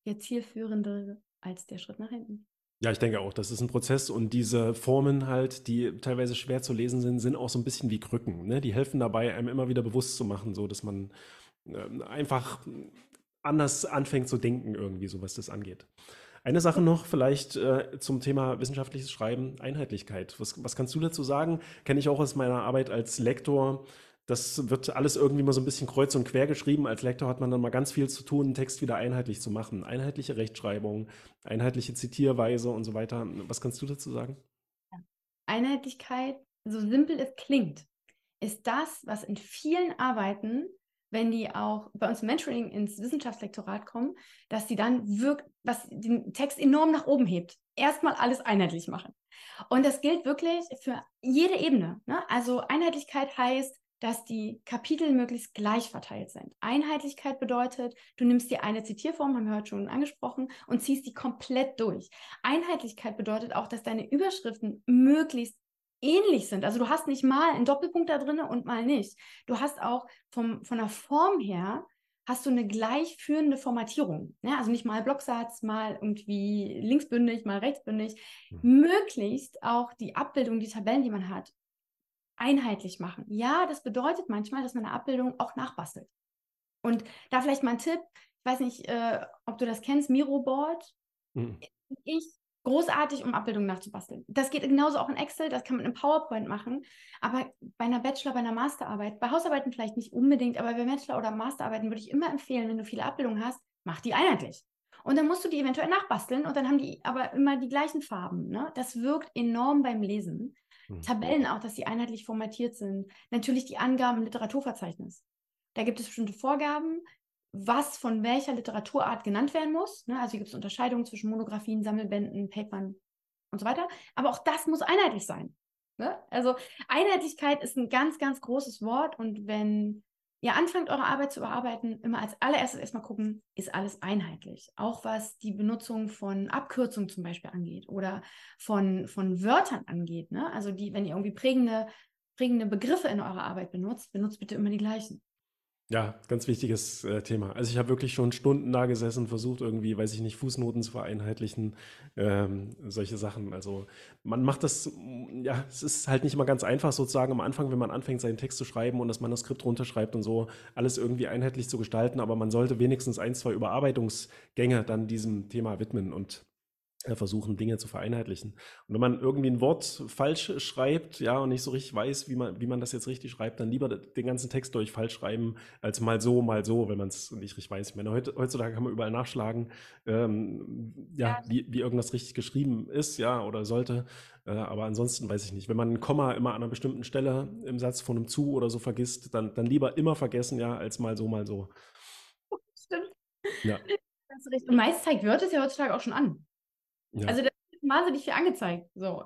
der zielführende als der Schritt nach hinten. Ja, ich denke auch, das ist ein Prozess und diese Formen halt, die teilweise schwer zu lesen sind, sind auch so ein bisschen wie Krücken. Ne? Die helfen dabei, einem immer wieder bewusst zu machen, so dass man äh, einfach anders anfängt zu denken irgendwie, so was das angeht. Eine Sache noch vielleicht äh, zum Thema wissenschaftliches Schreiben, Einheitlichkeit. Was, was kannst du dazu sagen? Kenne ich auch aus meiner Arbeit als Lektor. Das wird alles irgendwie mal so ein bisschen kreuz und quer geschrieben. Als Lektor hat man dann mal ganz viel zu tun, einen Text wieder einheitlich zu machen. Einheitliche Rechtschreibung, einheitliche Zitierweise und so weiter. Was kannst du dazu sagen? Einheitlichkeit, so simpel es klingt, ist das, was in vielen Arbeiten, wenn die auch bei uns im Mentoring ins Wissenschaftslektorat kommen, dass die dann wirkt, was den Text enorm nach oben hebt. Erstmal alles einheitlich machen. Und das gilt wirklich für jede Ebene. Ne? Also Einheitlichkeit heißt, dass die Kapitel möglichst gleich verteilt sind. Einheitlichkeit bedeutet, du nimmst dir eine Zitierform, haben wir heute schon angesprochen, und ziehst die komplett durch. Einheitlichkeit bedeutet auch, dass deine Überschriften möglichst ähnlich sind. Also du hast nicht mal einen Doppelpunkt da drin und mal nicht. Du hast auch vom, von der Form her hast du eine gleichführende Formatierung. Ja, also nicht mal Blocksatz, mal irgendwie linksbündig, mal rechtsbündig. Mhm. Möglichst auch die Abbildung, die Tabellen, die man hat, einheitlich machen. Ja, das bedeutet manchmal, dass man eine Abbildung auch nachbastelt. Und da vielleicht mal ein Tipp, ich weiß nicht, äh, ob du das kennst, Miroboard. Mhm. Ich großartig, um Abbildungen nachzubasteln. Das geht genauso auch in Excel, das kann man in PowerPoint machen. Aber bei einer Bachelor, bei einer Masterarbeit, bei Hausarbeiten vielleicht nicht unbedingt, aber bei Bachelor- oder Masterarbeiten würde ich immer empfehlen, wenn du viele Abbildungen hast, mach die einheitlich. Und dann musst du die eventuell nachbasteln und dann haben die aber immer die gleichen Farben. Ne? Das wirkt enorm beim Lesen. Mhm. Tabellen auch, dass sie einheitlich formatiert sind. Natürlich die Angaben im Literaturverzeichnis. Da gibt es bestimmte Vorgaben, was von welcher Literaturart genannt werden muss. Ne? Also gibt es Unterscheidungen zwischen Monographien, Sammelbänden, Papern und so weiter. Aber auch das muss einheitlich sein. Ne? Also Einheitlichkeit ist ein ganz, ganz großes Wort. Und wenn ihr anfangt, eure Arbeit zu bearbeiten, immer als allererstes erstmal gucken, ist alles einheitlich. Auch was die Benutzung von Abkürzungen zum Beispiel angeht oder von, von Wörtern angeht. Ne? Also die, wenn ihr irgendwie prägende, prägende Begriffe in eurer Arbeit benutzt, benutzt bitte immer die gleichen. Ja, ganz wichtiges äh, Thema. Also ich habe wirklich schon Stunden da gesessen, versucht irgendwie, weiß ich nicht, Fußnoten zu vereinheitlichen, ähm, solche Sachen. Also man macht das, ja, es ist halt nicht immer ganz einfach sozusagen am Anfang, wenn man anfängt, seinen Text zu schreiben und das Manuskript runterschreibt und so, alles irgendwie einheitlich zu gestalten, aber man sollte wenigstens ein, zwei Überarbeitungsgänge dann diesem Thema widmen und versuchen, Dinge zu vereinheitlichen. Und wenn man irgendwie ein Wort falsch schreibt, ja, und nicht so richtig weiß, wie man, wie man das jetzt richtig schreibt, dann lieber den ganzen Text durch falsch schreiben, als mal so, mal so, wenn man es nicht richtig weiß. Ich meine, heutzutage kann man überall nachschlagen, ähm, ja, ja. Wie, wie irgendwas richtig geschrieben ist, ja, oder sollte. Äh, aber ansonsten weiß ich nicht. Wenn man ein Komma immer an einer bestimmten Stelle im Satz von einem zu oder so vergisst, dann, dann lieber immer vergessen, ja, als mal so, mal so. Stimmt. Ja. Und meist zeigt Word es ja heutzutage auch schon an. Ja. Also das wahnsinnig viel angezeigt. So,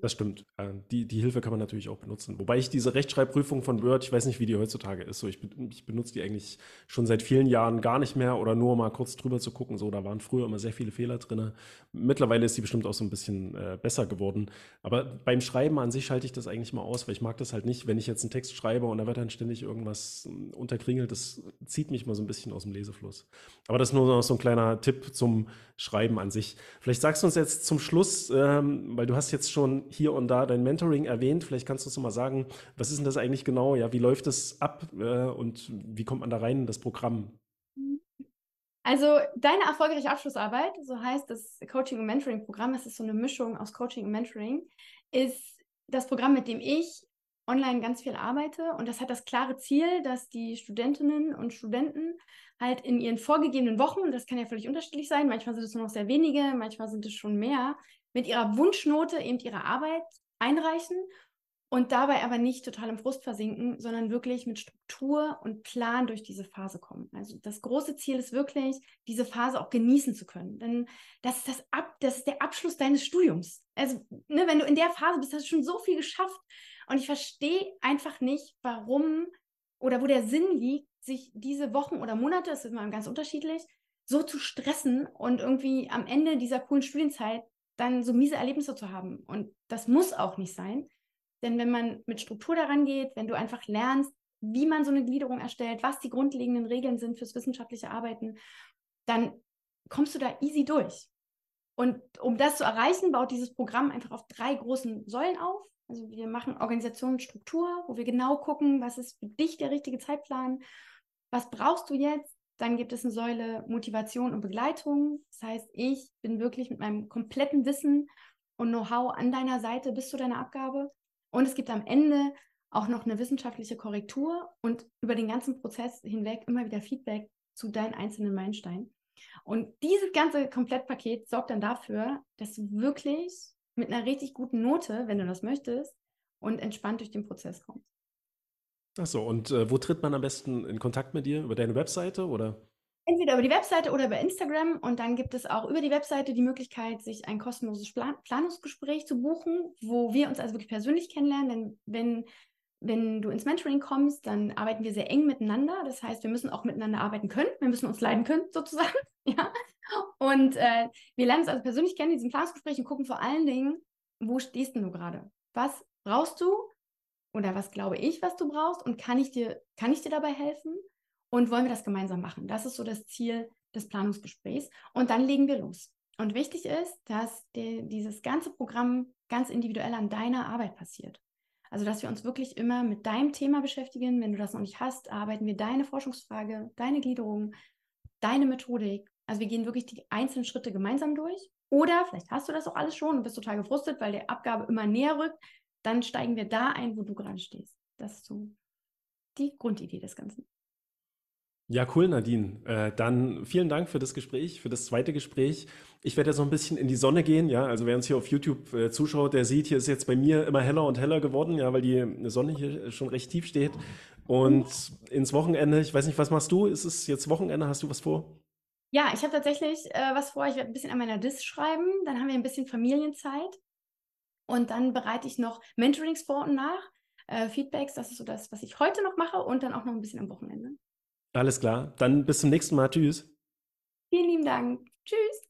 das stimmt. Die, die Hilfe kann man natürlich auch benutzen. Wobei ich diese Rechtschreibprüfung von Word, ich weiß nicht, wie die heutzutage ist. So, ich, ich benutze die eigentlich schon seit vielen Jahren gar nicht mehr oder nur mal kurz drüber zu gucken. So, da waren früher immer sehr viele Fehler drin. Mittlerweile ist die bestimmt auch so ein bisschen äh, besser geworden. Aber beim Schreiben an sich schalte ich das eigentlich mal aus, weil ich mag das halt nicht, wenn ich jetzt einen Text schreibe und da wird dann ständig irgendwas hm, unterkringelt. Das zieht mich mal so ein bisschen aus dem Lesefluss. Aber das ist nur noch so ein kleiner Tipp zum Schreiben an sich. Vielleicht sagst du uns jetzt zum Schluss, ähm, weil du hast jetzt schon hier und da dein Mentoring erwähnt, vielleicht kannst du noch mal sagen, was ist denn das eigentlich genau? Ja, wie läuft es ab äh, und wie kommt man da rein in das Programm? Also deine erfolgreiche Abschlussarbeit, so heißt das Coaching- und Mentoring-Programm, es ist so eine Mischung aus Coaching und Mentoring, ist das Programm, mit dem ich online ganz viel arbeite. Und das hat das klare Ziel, dass die Studentinnen und Studenten halt in ihren vorgegebenen Wochen, und das kann ja völlig unterschiedlich sein, manchmal sind es nur noch sehr wenige, manchmal sind es schon mehr, mit ihrer Wunschnote eben ihre Arbeit einreichen und dabei aber nicht total im Frust versinken, sondern wirklich mit Struktur und Plan durch diese Phase kommen. Also das große Ziel ist wirklich, diese Phase auch genießen zu können. Denn das ist, das Ab das ist der Abschluss deines Studiums. Also, ne, wenn du in der Phase bist, hast du schon so viel geschafft. Und ich verstehe einfach nicht, warum oder wo der Sinn liegt, sich diese Wochen oder Monate, das ist immer ganz unterschiedlich, so zu stressen und irgendwie am Ende dieser coolen Studienzeit dann so miese Erlebnisse zu haben. Und das muss auch nicht sein. Denn wenn man mit Struktur daran geht, wenn du einfach lernst, wie man so eine Gliederung erstellt, was die grundlegenden Regeln sind fürs wissenschaftliche Arbeiten, dann kommst du da easy durch. Und um das zu erreichen, baut dieses Programm einfach auf drei großen Säulen auf. Also wir machen Organisationsstruktur, wo wir genau gucken, was ist für dich der richtige Zeitplan, was brauchst du jetzt. Dann gibt es eine Säule Motivation und Begleitung. Das heißt, ich bin wirklich mit meinem kompletten Wissen und Know-how an deiner Seite bis zu deiner Abgabe. Und es gibt am Ende auch noch eine wissenschaftliche Korrektur und über den ganzen Prozess hinweg immer wieder Feedback zu deinen einzelnen Meilensteinen. Und dieses ganze Komplettpaket sorgt dann dafür, dass du wirklich mit einer richtig guten Note, wenn du das möchtest, und entspannt durch den Prozess kommst. Achso, und äh, wo tritt man am besten in Kontakt mit dir? Über deine Webseite oder? Entweder über die Webseite oder über Instagram. Und dann gibt es auch über die Webseite die Möglichkeit, sich ein kostenloses Plan Planungsgespräch zu buchen, wo wir uns also wirklich persönlich kennenlernen. Denn wenn, wenn du ins Mentoring kommst, dann arbeiten wir sehr eng miteinander. Das heißt, wir müssen auch miteinander arbeiten können. Wir müssen uns leiden können, sozusagen. ja. Und äh, wir lernen uns also persönlich kennen in diesem Planungsgespräch und gucken vor allen Dingen, wo stehst denn du gerade? Was brauchst du? Oder was glaube ich, was du brauchst? Und kann ich dir, kann ich dir dabei helfen? Und wollen wir das gemeinsam machen? Das ist so das Ziel des Planungsgesprächs. Und dann legen wir los. Und wichtig ist, dass die, dieses ganze Programm ganz individuell an deiner Arbeit passiert. Also, dass wir uns wirklich immer mit deinem Thema beschäftigen. Wenn du das noch nicht hast, arbeiten wir deine Forschungsfrage, deine Gliederung, deine Methodik. Also, wir gehen wirklich die einzelnen Schritte gemeinsam durch Oder vielleicht hast du das auch alles schon und bist total gefrustet, weil der Abgabe immer näher rückt. Dann steigen wir da ein, wo du gerade stehst. Das ist so die Grundidee des Ganzen. Ja, cool, Nadine. Äh, dann vielen Dank für das Gespräch, für das zweite Gespräch. Ich werde jetzt noch ein bisschen in die Sonne gehen, ja. Also wer uns hier auf YouTube äh, zuschaut, der sieht, hier ist jetzt bei mir immer heller und heller geworden, ja, weil die Sonne hier schon recht tief steht. Und ins Wochenende, ich weiß nicht, was machst du? Ist es jetzt Wochenende? Hast du was vor? Ja, ich habe tatsächlich äh, was vor. Ich werde ein bisschen an meiner Dis schreiben. Dann haben wir ein bisschen Familienzeit. Und dann bereite ich noch Mentorings vor und nach. Äh, Feedbacks, das ist so das, was ich heute noch mache und dann auch noch ein bisschen am Wochenende. Alles klar. Dann bis zum nächsten Mal. Tschüss. Vielen lieben Dank. Tschüss.